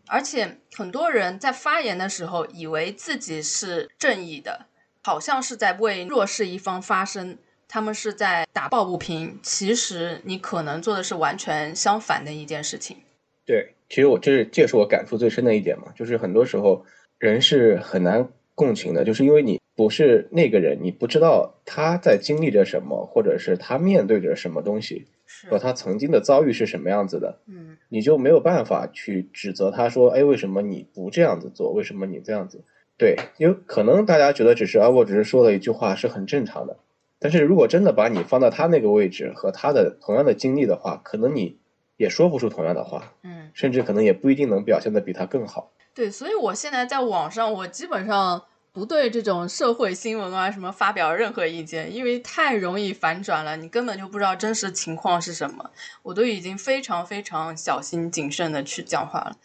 而且很多人在发言的时候，以为自己是正义的。好像是在为弱势一方发声，他们是在打抱不平。其实你可能做的是完全相反的一件事情。对，其实我这是这是我感触最深的一点嘛，就是很多时候人是很难共情的，就是因为你不是那个人，你不知道他在经历着什么，或者是他面对着什么东西，和他曾经的遭遇是什么样子的。嗯，你就没有办法去指责他说，哎，为什么你不这样子做？为什么你这样子？对，因为可能大家觉得只是啊，我只是说了一句话是很正常的，但是如果真的把你放到他那个位置和他的同样的经历的话，可能你也说不出同样的话，嗯，甚至可能也不一定能表现的比他更好。对，所以我现在在网上，我基本上不对这种社会新闻啊什么发表任何意见，因为太容易反转了，你根本就不知道真实情况是什么，我都已经非常非常小心谨慎的去讲话了。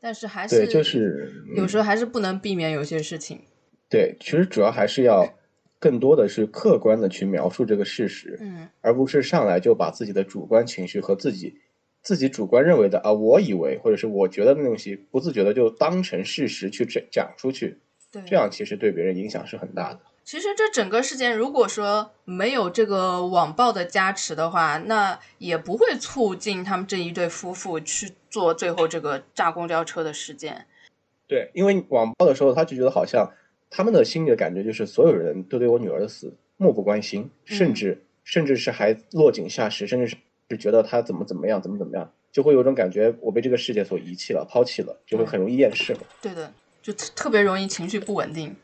但是还是对，就是有时候还是不能避免有些事情。对，其实主要还是要更多的是客观的去描述这个事实，嗯，而不是上来就把自己的主观情绪和自己自己主观认为的啊，我以为或者是我觉得的东西，不自觉的就当成事实去讲讲出去，对，这样其实对别人影响是很大的。其实这整个事件，如果说没有这个网暴的加持的话，那也不会促进他们这一对夫妇去做最后这个炸公交车的事件。对，因为网暴的时候，他就觉得好像他们的心里的感觉就是所有人都对我女儿的死漠不关心，甚至甚至是还落井下石，甚至是是觉得她怎么怎么样，怎么怎么样，就会有种感觉我被这个世界所遗弃了，抛弃了，就会很容易厌世。对的，就特别容易情绪不稳定。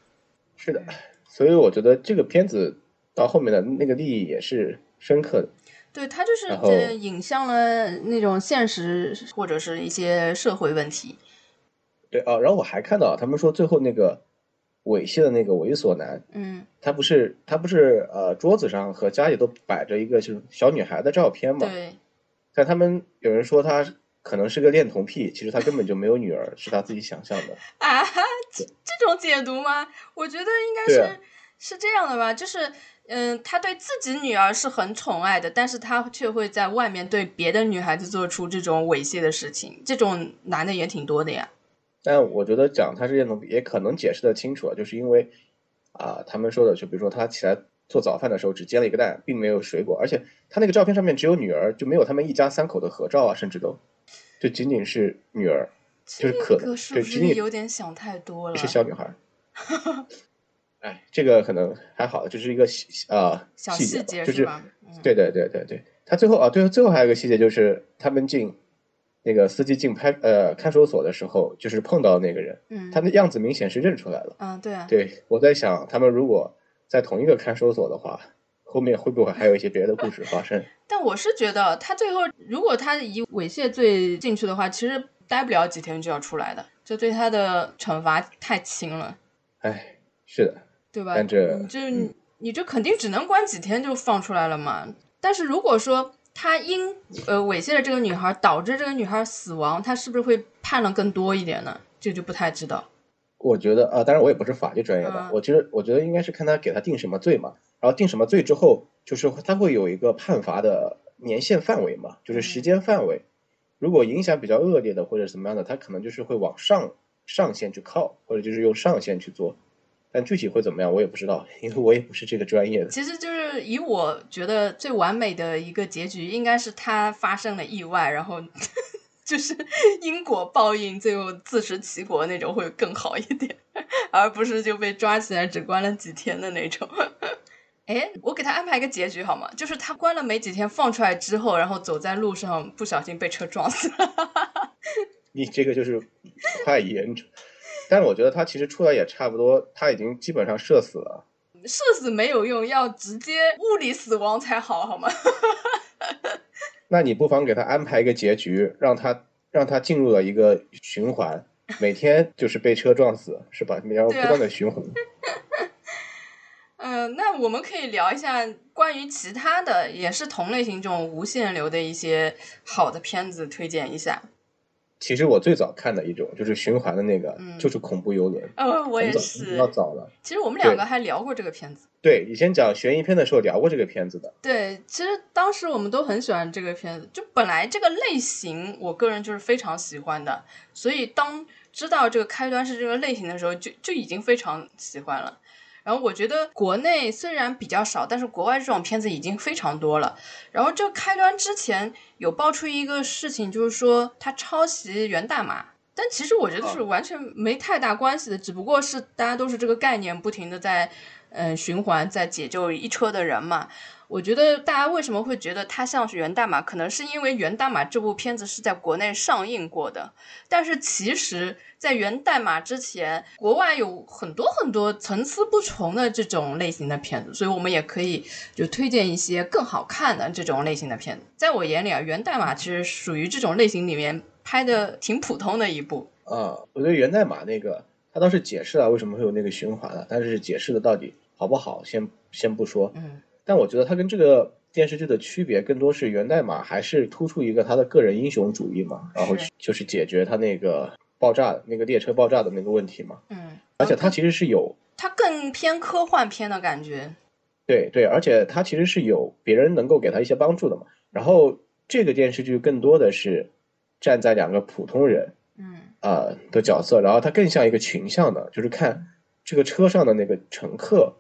是的。所以我觉得这个片子到后面的那个利益也是深刻的，对，它就是引向了那种现实或者是一些社会问题。对啊，然后我还看到他们说最后那个猥亵的那个猥琐男，嗯，他不是他不是呃桌子上和家里都摆着一个就是小女孩的照片嘛？对。但他们有人说他可能是个恋童癖，其实他根本就没有女儿，是他自己想象的 啊？这这种解读吗？我觉得应该是。是这样的吧，就是，嗯，他对自己女儿是很宠爱的，但是他却会在外面对别的女孩子做出这种猥亵的事情，这种男的也挺多的呀。但我觉得讲他是恋童癖也可能解释的清楚，就是因为，啊，他们说的就比如说他起来做早饭的时候只煎了一个蛋，并没有水果，而且他那个照片上面只有女儿，就没有他们一家三口的合照啊，甚至都，就仅仅是女儿，就是可能对，仅仅有点想太多了，是小女孩。哎，这个可能还好，就是一个呃细节，就是对对对对对。他最后啊，最后最后还有一个细节，就是他们进那个司机进派呃看守所的时候，就是碰到那个人，嗯，他的样子明显是认出来了。嗯，对啊。对，我在想，他们如果在同一个看守所的话，后面会不会还有一些别的故事发生？但我是觉得，他最后如果他以猥亵罪进去的话，其实待不了几天就要出来的，这对他的惩罚太轻了。哎，是的。对吧？但这就你这肯定只能关几天就放出来了嘛。但是如果说他因呃猥亵了这个女孩导致这个女孩死亡，他是不是会判了更多一点呢？这就不太知道。我觉得啊，当然我也不是法律专业的，我其实我觉得应该是看他给他定什么罪嘛，然后定什么罪之后，就是他会有一个判罚的年限范围嘛，就是时间范围。如果影响比较恶劣的或者怎么样的，他可能就是会往上上限去靠，或者就是用上限去做。但具体会怎么样，我也不知道，因为我也不是这个专业的。其实就是以我觉得最完美的一个结局，应该是他发生了意外，然后就是因果报应，最后自食其果那种会更好一点，而不是就被抓起来只关了几天的那种。哎，我给他安排一个结局好吗？就是他关了没几天，放出来之后，然后走在路上不小心被车撞死了。你这个就是太严重。但是我觉得他其实出来也差不多，他已经基本上射死了。射死没有用，要直接物理死亡才好，好吗？那你不妨给他安排一个结局，让他让他进入了一个循环，每天就是被车撞死，是吧？然后不断的循环。嗯、那我们可以聊一下关于其他的，也是同类型这种无限流的一些好的片子，推荐一下。其实我最早看的一种就是循环的那个，嗯就是恐怖游轮。呃，我也是比。较早了。其实我们两个还聊过这个片子。对，以前讲悬疑片的时候聊过这个片子的。对，其实当时我们都很喜欢这个片子，就本来这个类型，我个人就是非常喜欢的，所以当知道这个开端是这个类型的时候，就就已经非常喜欢了。然后我觉得国内虽然比较少，但是国外这种片子已经非常多了。然后这个开端之前有爆出一个事情，就是说他抄袭源代码，但其实我觉得是完全没太大关系的，只不过是大家都是这个概念，不停的在嗯、呃循环，在解救一车的人嘛。我觉得大家为什么会觉得它像是源代码，可能是因为源代码这部片子是在国内上映过的，但是其实，在源代码之前，国外有很多很多层次不同的这种类型的片子，所以我们也可以就推荐一些更好看的这种类型的片子。在我眼里啊，源代码其实属于这种类型里面拍的挺普通的一部。啊，我觉得源代码那个，他倒是解释了为什么会有那个循环了，但是解释的到底好不好，先先不说。嗯但我觉得它跟这个电视剧的区别更多是源代码还是突出一个他的个人英雄主义嘛，然后是就是解决他那个爆炸那个列车爆炸的那个问题嘛。嗯，而且它其实是有它更偏科幻片的感觉。对对，而且他其实是有别人能够给他一些帮助的嘛。然后这个电视剧更多的是站在两个普通人嗯啊、的角色，然后它更像一个群像的，就是看这个车上的那个乘客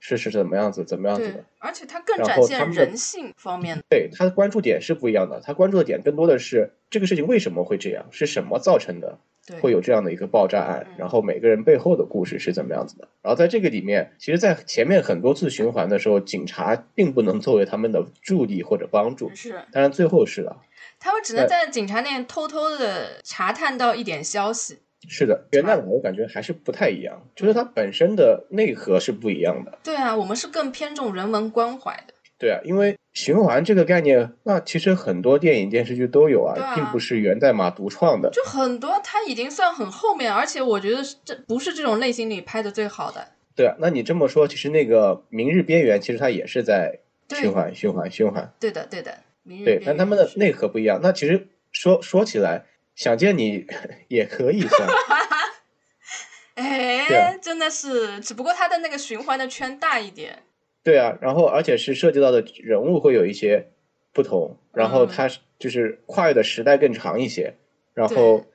是是怎么样子，怎么样子的。，而且它更展现人性方面的。对他的关注点是不一样的，他关注的点更多的是这个事情为什么会这样，是什么造成的，会有这样的一个爆炸案嗯，然后每个人背后的故事是怎么样子的。然后在这个里面，其实，在前面很多次循环的时候，警察并不能作为他们的助力或者帮助，是当然最后是的，他们只能在警察那边偷偷的查探到一点消息。是的，源代码我感觉还是不太一样，就是它本身的内核是不一样的。对啊，我们是更偏重人文关怀的。对啊，因为循环这个概念，那其实很多电影电视剧都有啊，啊并不是源代码独创的。就很多，它已经算很后面，而且我觉得这不是这种类型里拍的最好的。对啊，那你这么说，其实那个《明日边缘》其实它也是在循环、循环、循环。对的，对的。明日对，但他们的内核不一样。那其实说说起来，想见你 也可以算。对哎啊，真的是，只不过它的那个循环的圈大一点。对啊，然后而且是涉及到的人物会有一些不同，然后嗯它是就是跨越的时代更长一些，然后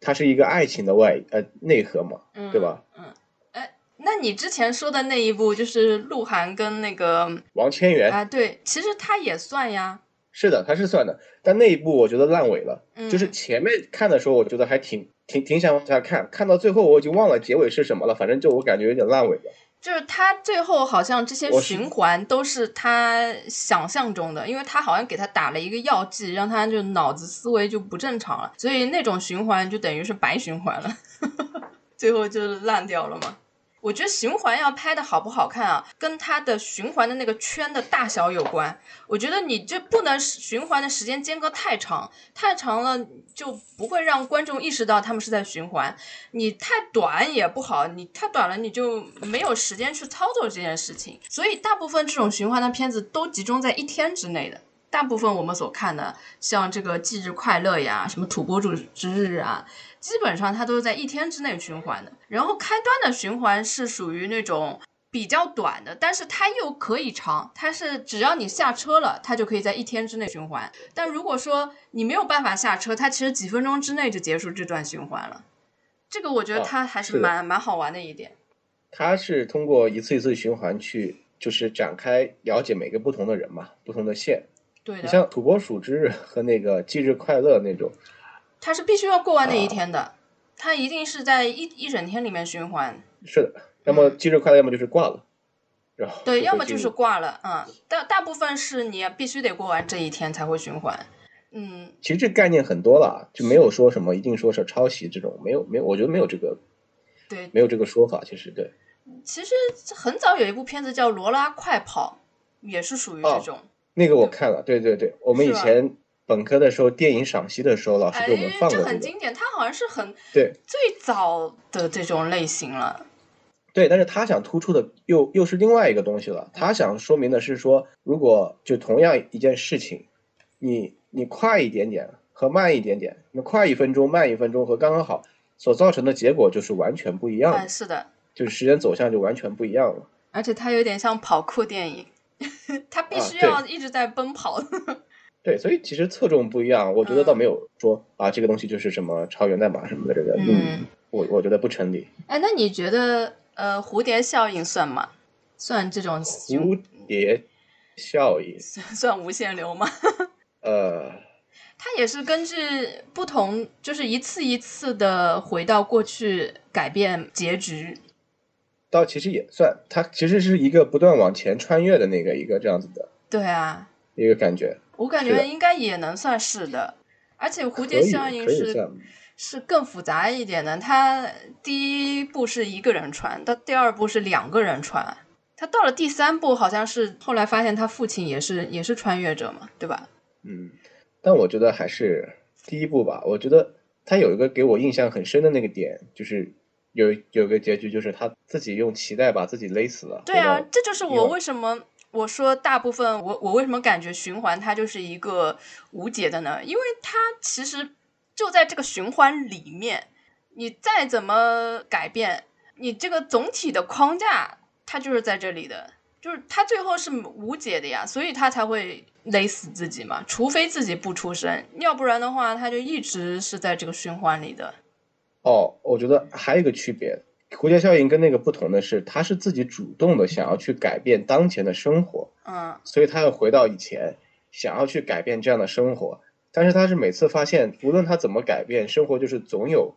它是一个爱情的外呃内核嘛，嗯，对吧？嗯，哎，那你之前说的那一部就是鹿晗跟那个王千源、啊，对，其实他也算呀。是的，他是算的，但那一部我觉得烂尾了。嗯，就是前面看的时候，我觉得还挺挺挺想往下看，看到最后我已经忘了结尾是什么了，反正就我感觉有点烂尾了。就是他最后好像这些循环都是他想象中的，因为他好像给他打了一个药剂，让他就脑子思维就不正常了，所以那种循环就等于是白循环了，最后就烂掉了嘛。我觉得循环要拍的好不好看啊，跟它的循环的那个圈的大小有关。我觉得你这不能循环的时间间隔太长，太长了就不会让观众意识到他们是在循环。你太短也不好，你太短了你就没有时间去操作这件事情。所以大部分这种循环的片子都集中在一天之内的。大部分我们所看的，像这个忌日快乐呀，什么土拨鼠之日啊，基本上它都是在一天之内循环的。然后开端的循环是属于那种比较短的，但是它又可以长，它是只要你下车了，它就可以在一天之内循环。但如果说你没有办法下车，它其实几分钟之内就结束这段循环了。这个我觉得哦它还是蛮、蛮好玩的一点。它是通过一次一次循环去，就是展开了解每个不同的人嘛，不同的线。对的，你像土拨鼠之日和那个忌日快乐那种，它是必须要过完那一啊。天的，它一定是在一一整天里面循环。是的，要么忌日快乐，要么就是挂了，然后嗯对，要么就是挂了，嗯，大大部分是你必须得过完这一天才会循环，嗯，其实这概念很多了，就没有说什么一定说是抄袭这种，没有没有，我觉得没有这个对，没有这个说法，其实对。其实很早有一部片子叫《罗拉快跑》，也是属于这哦种，那个我看了，对对对，我们以前本科的时候电影赏析的时候，老师给我们放哎，过这个。这很经典，它好像是很对最早的这种类型了。对，但是他想突出的又又是另外一个东西了。他想说明的是说，如果就同样一件事情，你你快一点点和慢一点点，那快一分钟、慢一分钟和刚刚好所造成的结果就是完全不一样哎，的，是的，就是时间走向就完全不一样了。而且它有点像跑酷电影，它必须要一直在奔跑。对，所以其实侧重不一样，我觉得倒没有说啊这个东西就是什么超源代码什么的这个，嗯，我我觉得不成立。哎，那你觉得呃蝴蝶效应算吗？算这种蝴蝶效应，算无限流吗？呃，它也是根据不同，就是一次一次的回到过去改变结局。倒其实也算，它其实是一个不断往前穿越的那个一个这样子的对啊，一个感觉。我感觉应该也能算是的。而且蝴蝶效应是是更复杂一点的，它第一步是一个人穿，到第二步是两个人穿，他到了第三步好像是后来发现他父亲也是也是穿越者嘛，对吧？嗯，但我觉得还是第一部吧。我觉得他有一个给我印象很深的那个点，就是有有个结局，就是他自己用脐带把自己勒死了。对啊，这就是我为什么我说大部分我我为什么感觉循环它就是一个无解的呢？因为它其实就在这个循环里面，你再怎么改变，你这个总体的框架它就是在这里的，就是它最后是无解的呀，所以它才会勒死自己嘛，除非自己不出声，要不然的话它就一直是在这个循环里的。哦，我觉得还有一个区别，蝴蝶效应跟那个不同的是，他是自己主动的想要去改变当前的生活，嗯，所以他要回到以前，想要去改变这样的生活。但是他是每次发现，无论他怎么改变，生活就是总有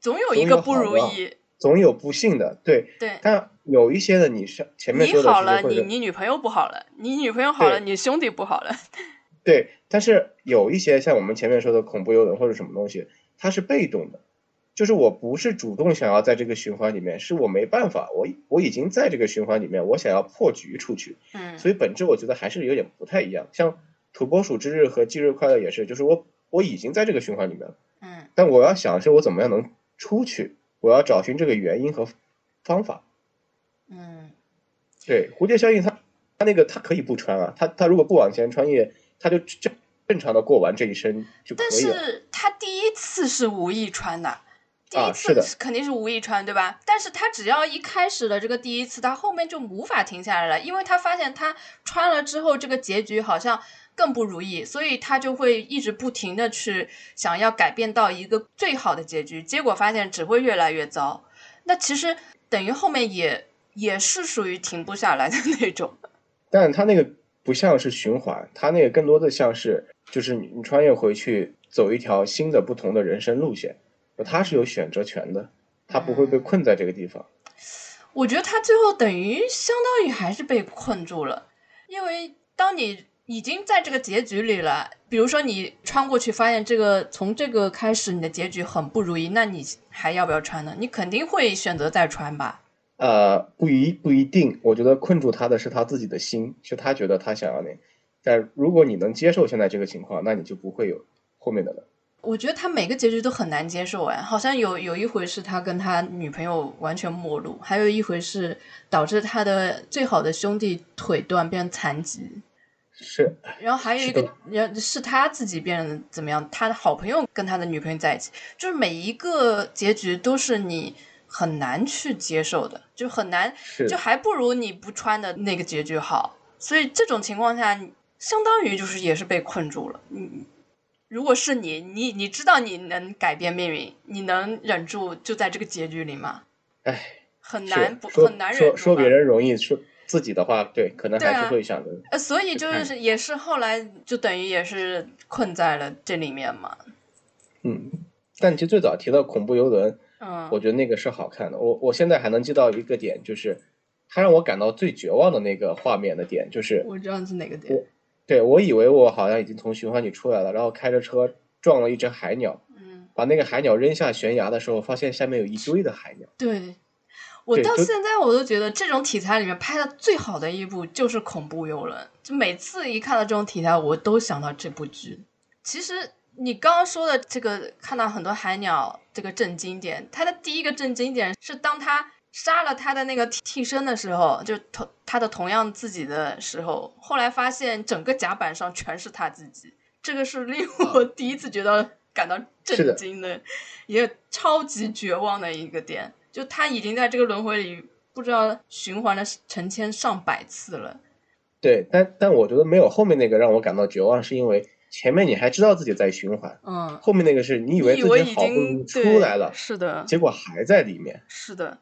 总有一个不如意。总有不幸的，对。对，但有一些的，你上前面说的好了，你你女朋友不好了，你女朋友好了，你兄弟不好了。对，但是有一些像我们前面说的恐怖游轮或者什么东西，它是被动的，就是我不是主动想要在这个循环里面，是我没办法，我我已经在这个循环里面，我想要破局出去，嗯，所以本质我觉得还是有点不太一样。像土拨鼠之日和忌日快乐也是，就是我我已经在这个循环里面了，嗯但我要想的是我怎么样能出去，我要找寻这个原因和方法。嗯，对，蝴蝶效应它它那个它可以不穿啊，它它如果不往前穿越，它就正正常的过完这一生就可但以了。是它第一次是无意穿的，第一次肯定是无意穿，对吧？但是他只要一开始的这个第一次，他后面就无法停下来了，因为他发现他穿了之后，这个结局好像更不如意，所以他就会一直不停的去想要改变到一个最好的结局，结果发现只会越来越糟。那其实等于后面也也是属于停不下来的那种。但他那个不像是循环，他那个更多的像是就是你你穿越回去走一条新的不同的人生路线，它是有选择权的，他不会被困在这个地方。我觉得他最后等于相当于还是被困住了，因为当你已经在这个结局里了，比如说你穿过去发现这个从这个开始你的结局很不如意，那你还要不要穿呢？你肯定会选择再穿吧。呃，不一不一定，我觉得困住他的是他自己的心，是他觉得他想要那。但如果你能接受现在这个情况，那你就不会有后面的了。我觉得他每个结局都很难接受哎，好像有有一回是他跟他女朋友完全陌路，还有一回是导致他的最好的兄弟腿断变成残疾，是，然后还有一个人是他自己变得怎么样？他的好朋友跟他的女朋友在一起，就是每一个结局都是你很难去接受的，就很难，就还不如你不穿的那个结局好。所以这种情况下，相当于就是也是被困住了。嗯，如果是你，你你知道你能改变命运，你能忍住就在这个结局里吗？哎，很难不很难忍住说说别人容易，说自己的话，对，可能还是会想着。呃，所以就是也是后来就等于也是困在了这里面嘛。嗯，但其实最早提到恐怖游轮，嗯，我觉得那个是好看的。我我现在还能记到一个点，就是它让我感到最绝望的那个画面的点，就是我知道是哪个点。对我以为我好像已经从循环里出来了，然后开着车撞了一只海鸟，嗯，把那个海鸟扔下悬崖的时候，发现下面有一堆的海鸟。对。我到现在我都觉得这种题材里面拍的最好的一部就是恐怖游轮，就每次一看到这种题材，我都想到这部剧。其实你刚刚说的这个，看到很多海鸟这个震惊点，它的第一个震惊点是当他杀了他的那个替替身的时候，就同他的同样自己的时候，后来发现整个甲板上全是他自己，这个是令我第一次觉得感到 震惊的，也超级绝望的一个点。就他已经在这个轮回里不知道循环了成千上百次了。对，但但我觉得没有后面那个让我感到绝望，是因为前面你还知道自己在循环，嗯，后面那个是你以为自己好不容易出来了，是的，结果还在里面。是的，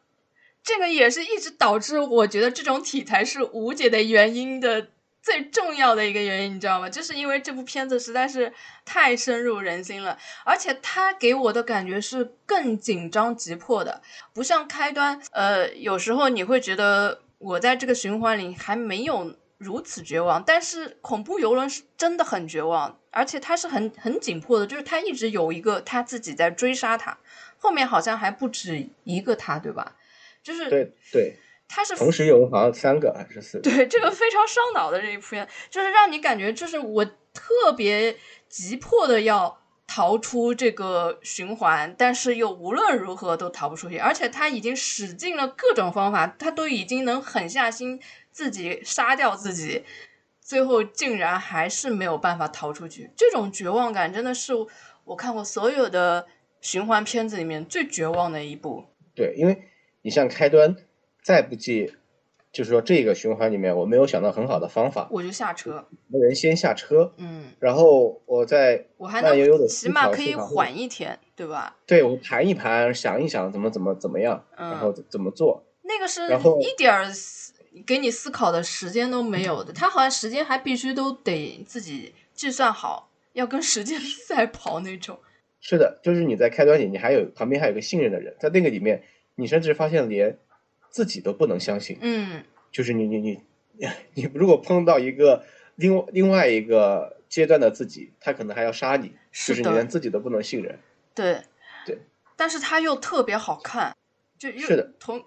这个也是一直导致我觉得这种题材是无解的原因的最重要的一个原因，你知道吗？就是因为这部片子实在是太深入人心了，而且它给我的感觉是更紧张急迫的，不像开端，呃，有时候你会觉得我在这个循环里还没有。如此绝望，但是恐怖游轮是真的很绝望，而且他是很很紧迫的，就是他一直有一个他自己在追杀他，后面好像还不止一个他，对吧？就是对对，他是同时有好像三个还是四个？对，这个非常烧脑的这一片，就是让你感觉就是我特别急迫的要逃出这个循环，但是又无论如何都逃不出去，而且他已经使尽了各种方法，他都已经能狠下心。自己杀掉自己，最后竟然还是没有办法逃出去。这种绝望感真的是我看过所有的循环片子里面最绝望的一部。对，因为你像开端，再不济，就是说这个循环里面我没有想到很好的方法，我就下车。没人先下车，嗯，然后我再我还能起码可以缓一天，对吧？对，我盘一盘，想一想怎么怎么怎么样，然后怎么做。那个是一点儿。给你思考的时间都没有的，他好像时间还必须都得自己计算好，要跟时间赛跑那种。是的，就是你在开端里，你还有旁边还有个信任的人，在那个里面，你甚至发现连自己都不能相信。嗯，就是你你你你如果碰到一个另另外一个阶段的自己，他可能还要杀你，是就是你连自己都不能信任。对对，但是他又特别好看，就又是的同。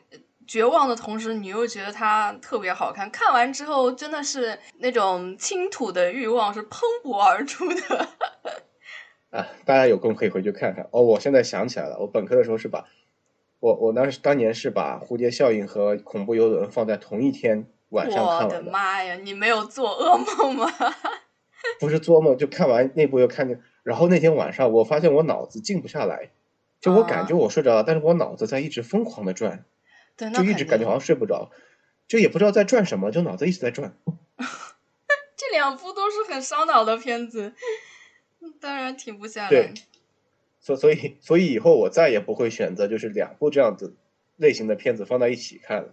绝望的同时，你又觉得它特别好看。看完之后，真的是那种倾吐的欲望是喷薄而出的。啊，大家有空可以回去看看。哦，我现在想起来了，我本科的时候是把，我我当时当年是把《蝴蝶效应》和《恐怖游轮》放在同一天晚上看完的。我的妈呀，你没有做噩梦吗？不是做梦，就看完那部又看见，然后那天晚上我发现我脑子静不下来，就我感觉我睡着了，但是我脑子在一直疯狂的转。就一直感觉好像睡不着，就也不知道在转什么，就脑子一直在转。这两部都是很烧脑的片子，当然停不下来。对，所所以所以以后我再也不会选择就是两部这样子类型的片子放在一起看了，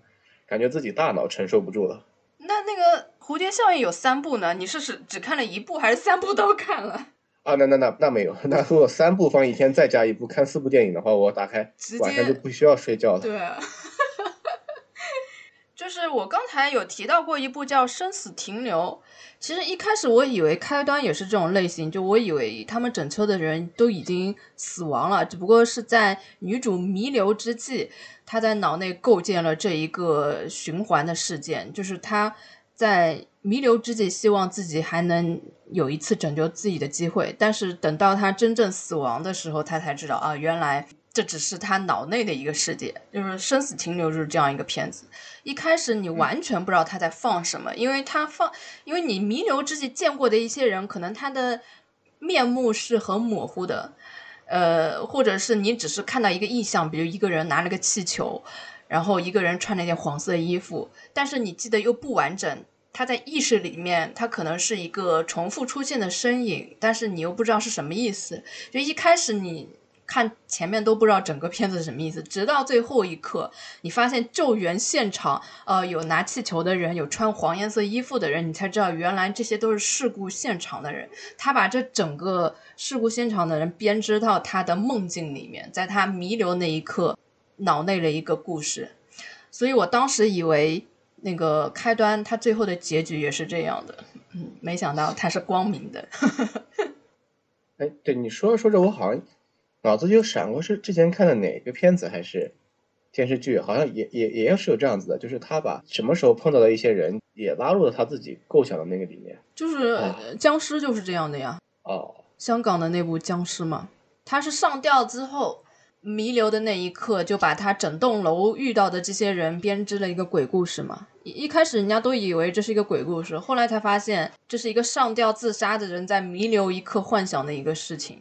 感觉自己大脑承受不住了。那那个《蝴蝶效应》有三部呢？你是只只看了一部，还是三部都看了？啊，那那那那没有，那如果三部放一天，再加一部看四部电影的话，我打开晚上就不需要睡觉了。对。就是我刚才有提到过一部叫《生死停留》，其实一开始我以为开端也是这种类型，就我以为他们整车的人都已经死亡了，只不过是在女主弥留之际，她在脑内构建了这一个循环的事件，就是她在弥留之际希望自己还能有一次拯救自己的机会，但是等到她真正死亡的时候，她才知道啊，原来。这只是他脑内的一个世界，就是《生死停留》就是这样一个片子。一开始你完全不知道他在放什么，因为他放，因为你弥留之际见过的一些人，可能他的面目是很模糊的，呃，或者是你只是看到一个意象，比如一个人拿了个气球，然后一个人穿了一件黄色衣服，但是你记得又不完整，他在意识里面，他可能是一个重复出现的身影，但是你又不知道是什么意思。就一开始你。看前面都不知道整个片子是什么意思，直到最后一刻，你发现救援现场，呃，有拿气球的人，有穿黄颜色衣服的人，你才知道原来这些都是事故现场的人。他把这整个事故现场的人编织到他的梦境里面，在他弥留那一刻，脑内的一个故事。所以我当时以为那个开端，他最后的结局也是这样的，嗯，没想到他是光明的。哎，对你说着说着，我好像。脑子就闪过是之前看的哪个片子还是电视剧，好像也也也是有这样子的，就是他把什么时候碰到的一些人也拉入了他自己构想的那个里面。就是僵尸就是这样的呀。哦，香港的那部僵尸嘛，他是上吊之后弥留的那一刻，就把他整栋楼遇到的这些人编织了一个鬼故事嘛。一一开始人家都以为这是一个鬼故事，后来才发现这是一个上吊自杀的人在弥留一刻幻想的一个事情。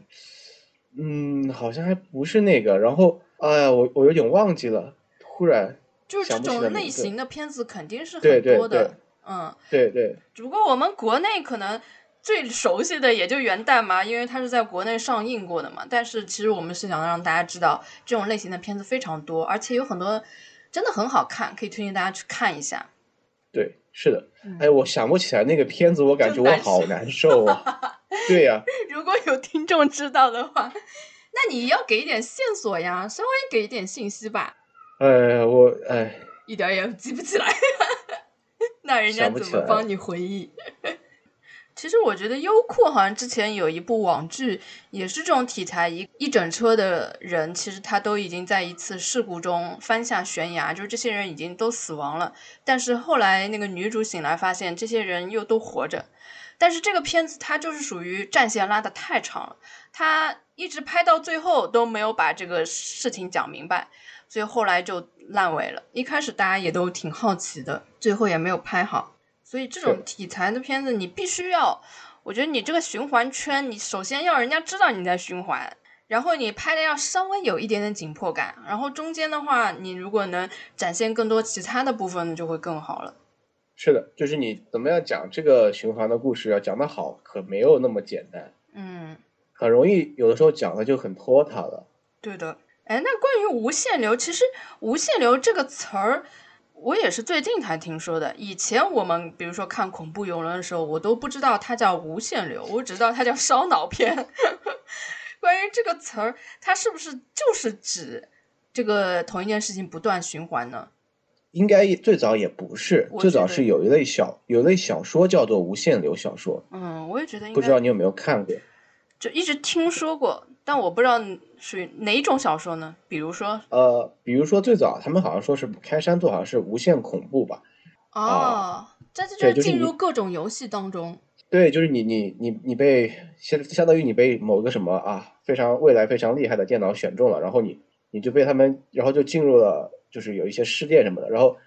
嗯，好像还不是那个。然后，哎呀，我我有点忘记了，突然就是这种类型的片子肯定是很多的，对嗯。对对只不过我们国内可能最熟悉的也就元旦嘛，因为它是在国内上映过的嘛。但是其实我们是想让大家知道，这种类型的片子非常多，而且有很多真的很好看，可以推荐大家去看一下。对，是的。嗯哎，我想不起来那个片子，我感觉我好难受啊。对呀、如果有听众知道的话，那你要给一点线索呀，稍微给一点信息吧。哎，我哎，一点儿也记不起来，那人家怎么帮你回忆？其实我觉得优酷好像之前有一部网剧，也是这种题材，一一整车的人，其实他都已经在一次事故中翻下悬崖，就是这些人已经都死亡了，但是后来那个女主醒来，发现这些人又都活着。但是这个片子它就是属于战线拉得太长了，它一直拍到最后都没有把这个事情讲明白，所以后来就烂尾了。一开始大家也都挺好奇的，最后也没有拍好。所以这种题材的片子，你必须要，我觉得你这个循环圈，你首先要人家知道你在循环，然后你拍的要稍微有一点点紧迫感，然后中间的话，你如果能展现更多其他的部分，就会更好了。是的，就是你怎么样讲这个循环的故事，要讲得好，可没有那么简单，嗯，很容易有的时候讲的就很拖沓了。对的。哎，那关于无限流，其实无限流这个词儿，我也是最近才听说的。以前我们比如说看恐怖游轮的时候，我都不知道它叫无限流，我只知道它叫烧脑片。关于这个词儿，它是不是就是指这个同一件事情不断循环呢？应该最早也不是，最早是有一类小有一类小说叫做无限流小说，嗯，我也觉得应该不知道你有没有看过？就一直听说过，但我不知道属于哪种小说呢？比如说，呃，比如说最早他们好像说是开山做好像是无限恐怖吧？哦，这这就是进入各种游戏当中。对，就是你你你你被相相当于你被某个什么啊非常未来非常厉害的电脑选中了，然后你你就被他们，然后就进入了就是有一些事件什么的，然后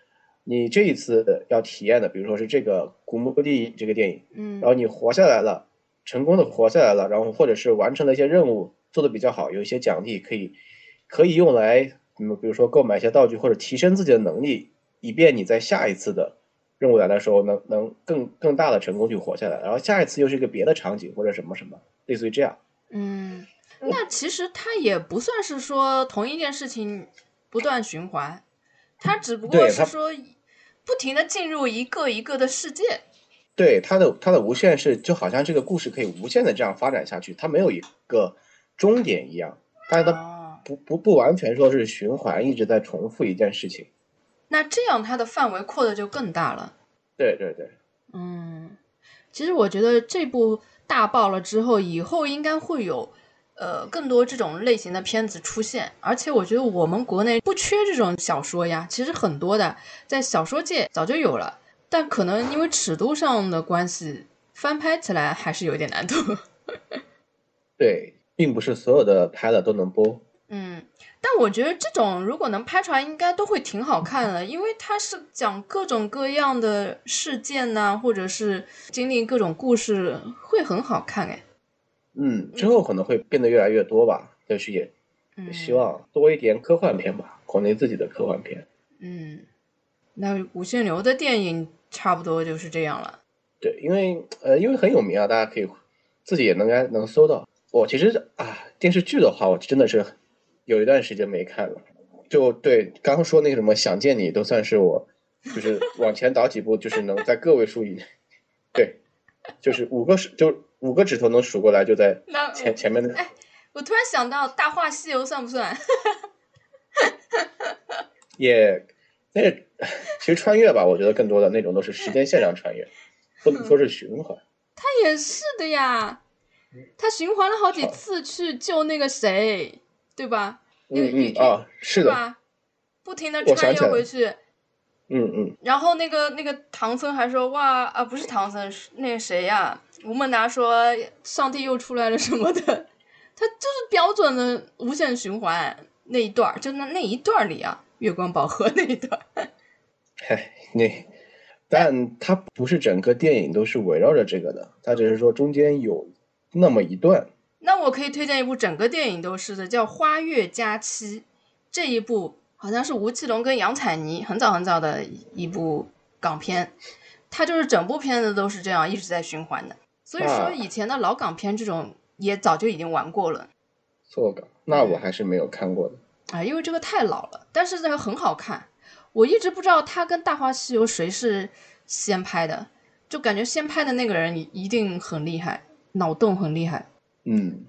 你这一次要体验的，比如说是这个《古墓丽影》这个电影，嗯。然后你活下来了，成功的活下来了，然后或者是完成了一些任务，做的比较好，有一些奖励可以可以用来，嗯，比如说购买一些道具或者提升自己的能力，以便你在下一次的任务来的时候能能更更大的成功去活下来，然后下一次又是一个别的场景或者什么什么，类似于这样。嗯，那其实它也不算是说同一件事情不断循环，它只不过是说不停的进入一个一个的世界。对它的它的无限是就好像这个故事可以无限的这样发展下去，它没有一个终点一样，但是它哦，不不不完全说是循环，一直在重复一件事情。那这样它的范围扩的就更大了。对对对。嗯，其实我觉得这部大爆了之后，以后应该会有呃更多这种类型的片子出现，而且我觉得我们国内不缺这种小说呀，其实很多的在小说界早就有了，但可能因为尺度上的关系，翻拍起来还是有点难度。对，并不是所有的拍了都能播。嗯，但我觉得这种如果能拍出来，应该都会挺好看的，因为它是讲各种各样的事件呐、或者是经历各种故事，会很好看哎。嗯，之后可能会变得越来越多吧，但是也希望多一点科幻片吧，国内自己的科幻片。嗯，那无限流的电影差不多就是这样了。对，因为呃，因为很有名啊，大家可以自己也能该能搜到。我其实啊，电视剧的话，我真的是有一段时间没看了。就对刚刚说那个什么《想见你》，都算是我就是往前倒几步，就是能在个位数以，对，就是五个是就五个指头能数过来，就在前前面的。我突然想到，《大话西游》算不算？也那个其实穿越吧，我觉得更多的那种都是时间线上穿越，不能说是循环。他也是的呀，他循环了好几次去救那个谁，对吧？那个嗯玉嗯啊，是的，吧？不停的穿越回去，嗯嗯，然后那个那个唐僧还说哇啊不是唐僧是那个谁呀、吴孟达说上帝又出来了什么的，他就是标准的无限循环那一段儿，就那那一段里啊，月光宝盒那一段儿。嗨，那，但它不是整个电影都是围绕着这个的，它只是说中间有那么一段。那我可以推荐一部整个电影都是的，叫《花月佳期》。这一部好像是吴奇隆跟杨采妮很早很早的一部港片，它就是整部片子都是这样一直在循环的。所以说啊以前的老港片这种也早就已经玩过了错港，那我还是没有看过的。啊，因为这个太老了，但是这个很好看。我一直不知道他跟《大话西游》谁是先拍的，就感觉先拍的那个人一一定很厉害，脑洞很厉害。嗯，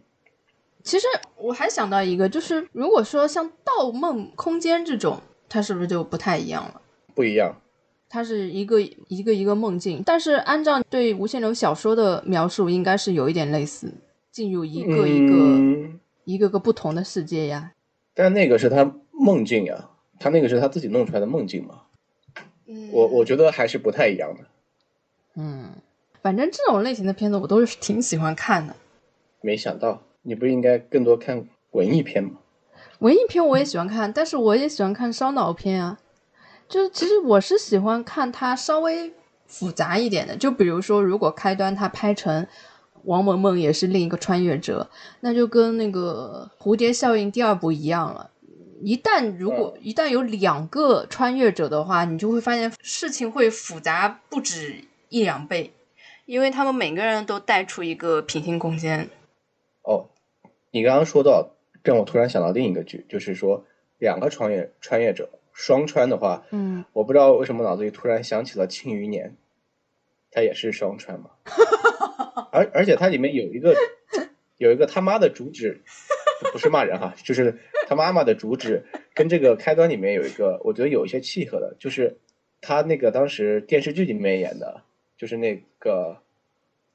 其实我还想到一个，就是如果说像《盗梦空间》这种，它是不是就不太一样了？不一样。它是一个一个一个梦境，但是按照对无限流小说的描述，应该是有一点类似，进入一个一个、嗯一个个不同的世界呀。但那个是他梦境呀，他那个是他自己弄出来的梦境嘛。嗯我我觉得还是不太一样的。嗯，反正这种类型的片子我都是挺喜欢看的。没想到你不应该更多看文艺片吗？文艺片我也喜欢看，但是我也喜欢看烧脑片啊。就是其实我是喜欢看它稍微复杂一点的，就比如说，如果开端它拍成王萌萌也是另一个穿越者，那就跟那个《蝴蝶效应》第二部一样了。一旦如果一旦有两个穿越者的话，你就会发现事情会复杂不止一两倍，因为他们每个人都带出一个平行空间。哦，你刚刚说到，让我突然想到另一个剧，就是说两个穿越穿越者双穿的话，嗯，我不知道为什么脑子里突然想起了《庆余年》，它也是双穿嘛，而而且它里面有一个有一个他妈的主旨，不是骂人哈，就是他妈妈的主旨跟这个开端里面有一个，我觉得有一些契合的，就是他那个当时电视剧里面演的，就是那个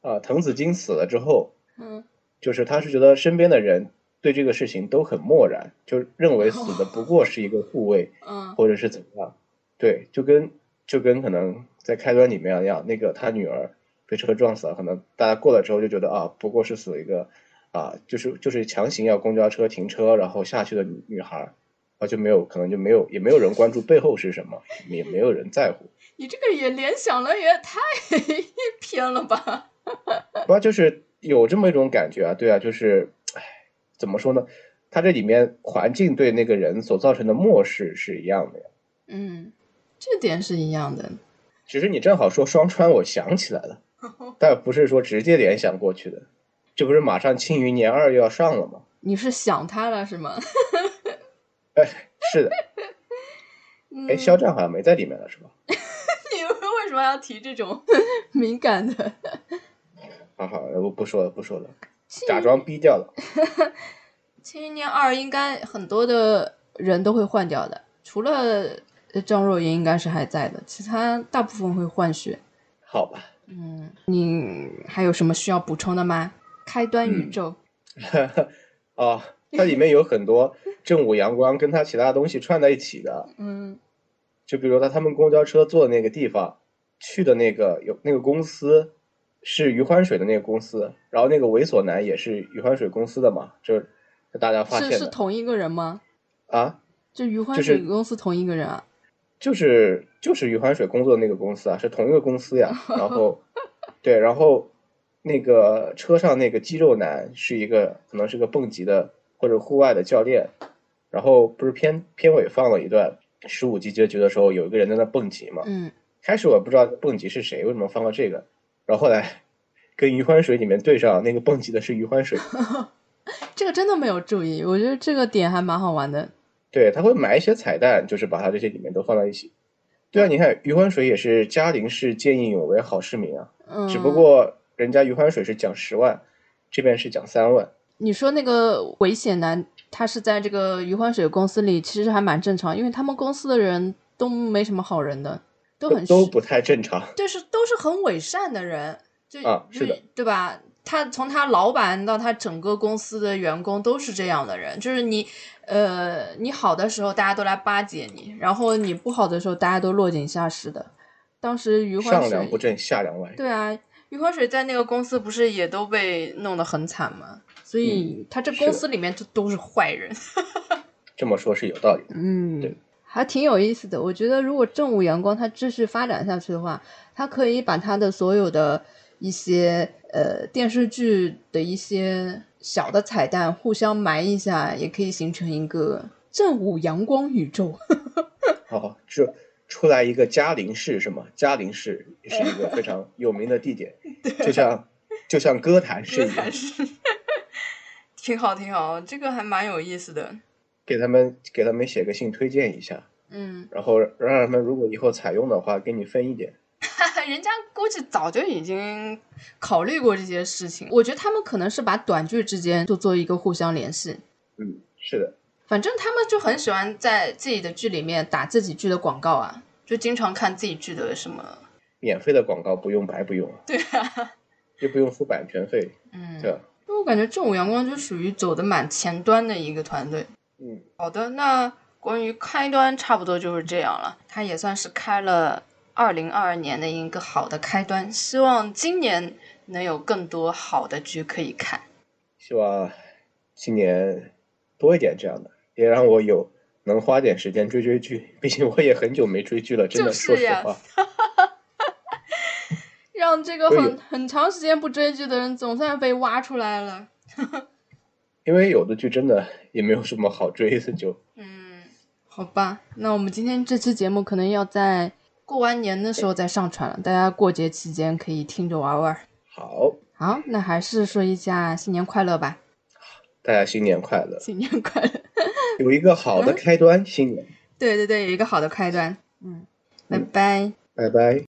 啊滕子京死了之后，嗯，就是他是觉得身边的人对这个事情都很漠然，就认为死的不过是一个护卫，嗯。或者是怎么样，对，就跟就跟可能在开端里面一样，那个他女儿被车撞死了，可能大家过了之后就觉得啊，不过是死了一个啊，就是就是强行要公交车停车然后下去的女女孩，啊就没有可能就没有也没有人关注背后是什么，也没有人在乎，你这个也联想了也太 偏了吧？不然就是有这么一种感觉啊，对啊，就是，唉，怎么说呢？它这里面环境对那个人所造成的漠视是一样的呀。嗯，这点是一样的。只是你正好说双川，我想起来了，但不是说直接联想过去的。这不是马上《庆余年二》又要上了吗？你是想他了是吗？哎，是的，嗯哎，肖战好像没在里面了，是吧？你们为什么要提这种敏感的？好好，我不说了，不说了，假装逼掉了。《庆余年二》应该很多的人都会换掉的，除了呃张若昀应该是还在的，其他大部分会换血。好吧，嗯，你还有什么需要补充的吗？开端宇宙，哦，它里面有很多正午阳光跟它其他东西串在一起的。嗯就比如说他们公交车坐的那个地方，去的那个有那个公司是余欢水的那个公司，然后那个猥琐男也是余欢水公司的嘛，就是大家发现的是同一个人吗？啊，就余欢就是水公司同一个人啊？就是就是余欢水工作的那个公司啊，是同一个公司呀。然后对，然后那个车上那个肌肉男是一个可能是个蹦极的或者户外的教练，然后不是片片尾放了一段十五集结局的时候，有一个人在那蹦极嘛，嗯，开始我不知道蹦极是谁，为什么放了这个，然后后来跟余欢水里面对上，那个蹦极的是余欢水，这个真的没有注意，我觉得这个点还蛮好玩的。对，他会买一些彩蛋，就是把他这些里面都放在一起。对啊，你看余欢水也是嘉陵市见义勇为好市民啊，嗯，只不过人家余欢水是奖十万，这边是奖三万。你说那个危险男，他是在这个余欢水公司里，其实还蛮正常，因为他们公司的人都没什么好人的，都很都不太正常。就，是都是很伪善的人，就啊就是的对吧？他从他老板到他整个公司的员工都是这样的人，就是你，呃，你好的时候大家都来巴结你，然后你不好的时候大家都落井下石的。当时余欢水上梁不，正下梁歪。对啊，余欢水在那个公司不是也都被弄得很惨吗？所以他这公司里面就都是坏人。这么说是有道理的。嗯，对，还挺有意思的。我觉得如果正午阳光它继续发展下去的话，它可以把它的所有的一些呃电视剧的一些小的彩蛋互相埋一下，也可以形成一个正午阳光宇宙。哦，这出来一个嘉陵市是吗？嘉陵市也是一个非常有名的地点，就像就像歌坛是一样 挺好挺好，这个还蛮有意思的。给他们给他们写个信推荐一下，嗯，然后让他们如果以后采用的话，给你分一点。人家估计早就已经考虑过这些事情。我觉得他们可能是把短剧之间就做一个互相联系。嗯，是的，反正他们就很喜欢在自己的剧里面打自己剧的广告啊，就经常看自己剧的什么。免费的广告不用白不用，对啊，又不用付版权费，嗯，对吧？我感觉正午阳光就属于走的蛮前端的一个团队。嗯，好的，那关于开端差不多就是这样了。它也算是开了二零二二年的一个好的开端，希望今年能有更多好的剧可以看。希望今年多一点这样的，也让我有能花点时间追追剧。毕竟我也很久没追剧了，真的，就是呀说实话。让这个很很长时间不追剧的人总算被挖出来了。因为有的剧真的也没有什么好追的，就嗯，好吧，那我们今天这期节目可能要在过完年的时候再上传了，大家过节期间可以听着玩玩。好。好，那还是说一下新年快乐吧，大家新年快乐，新年快乐。有一个好的开端，新年，对对对，有一个好的开端。嗯，拜拜。拜拜。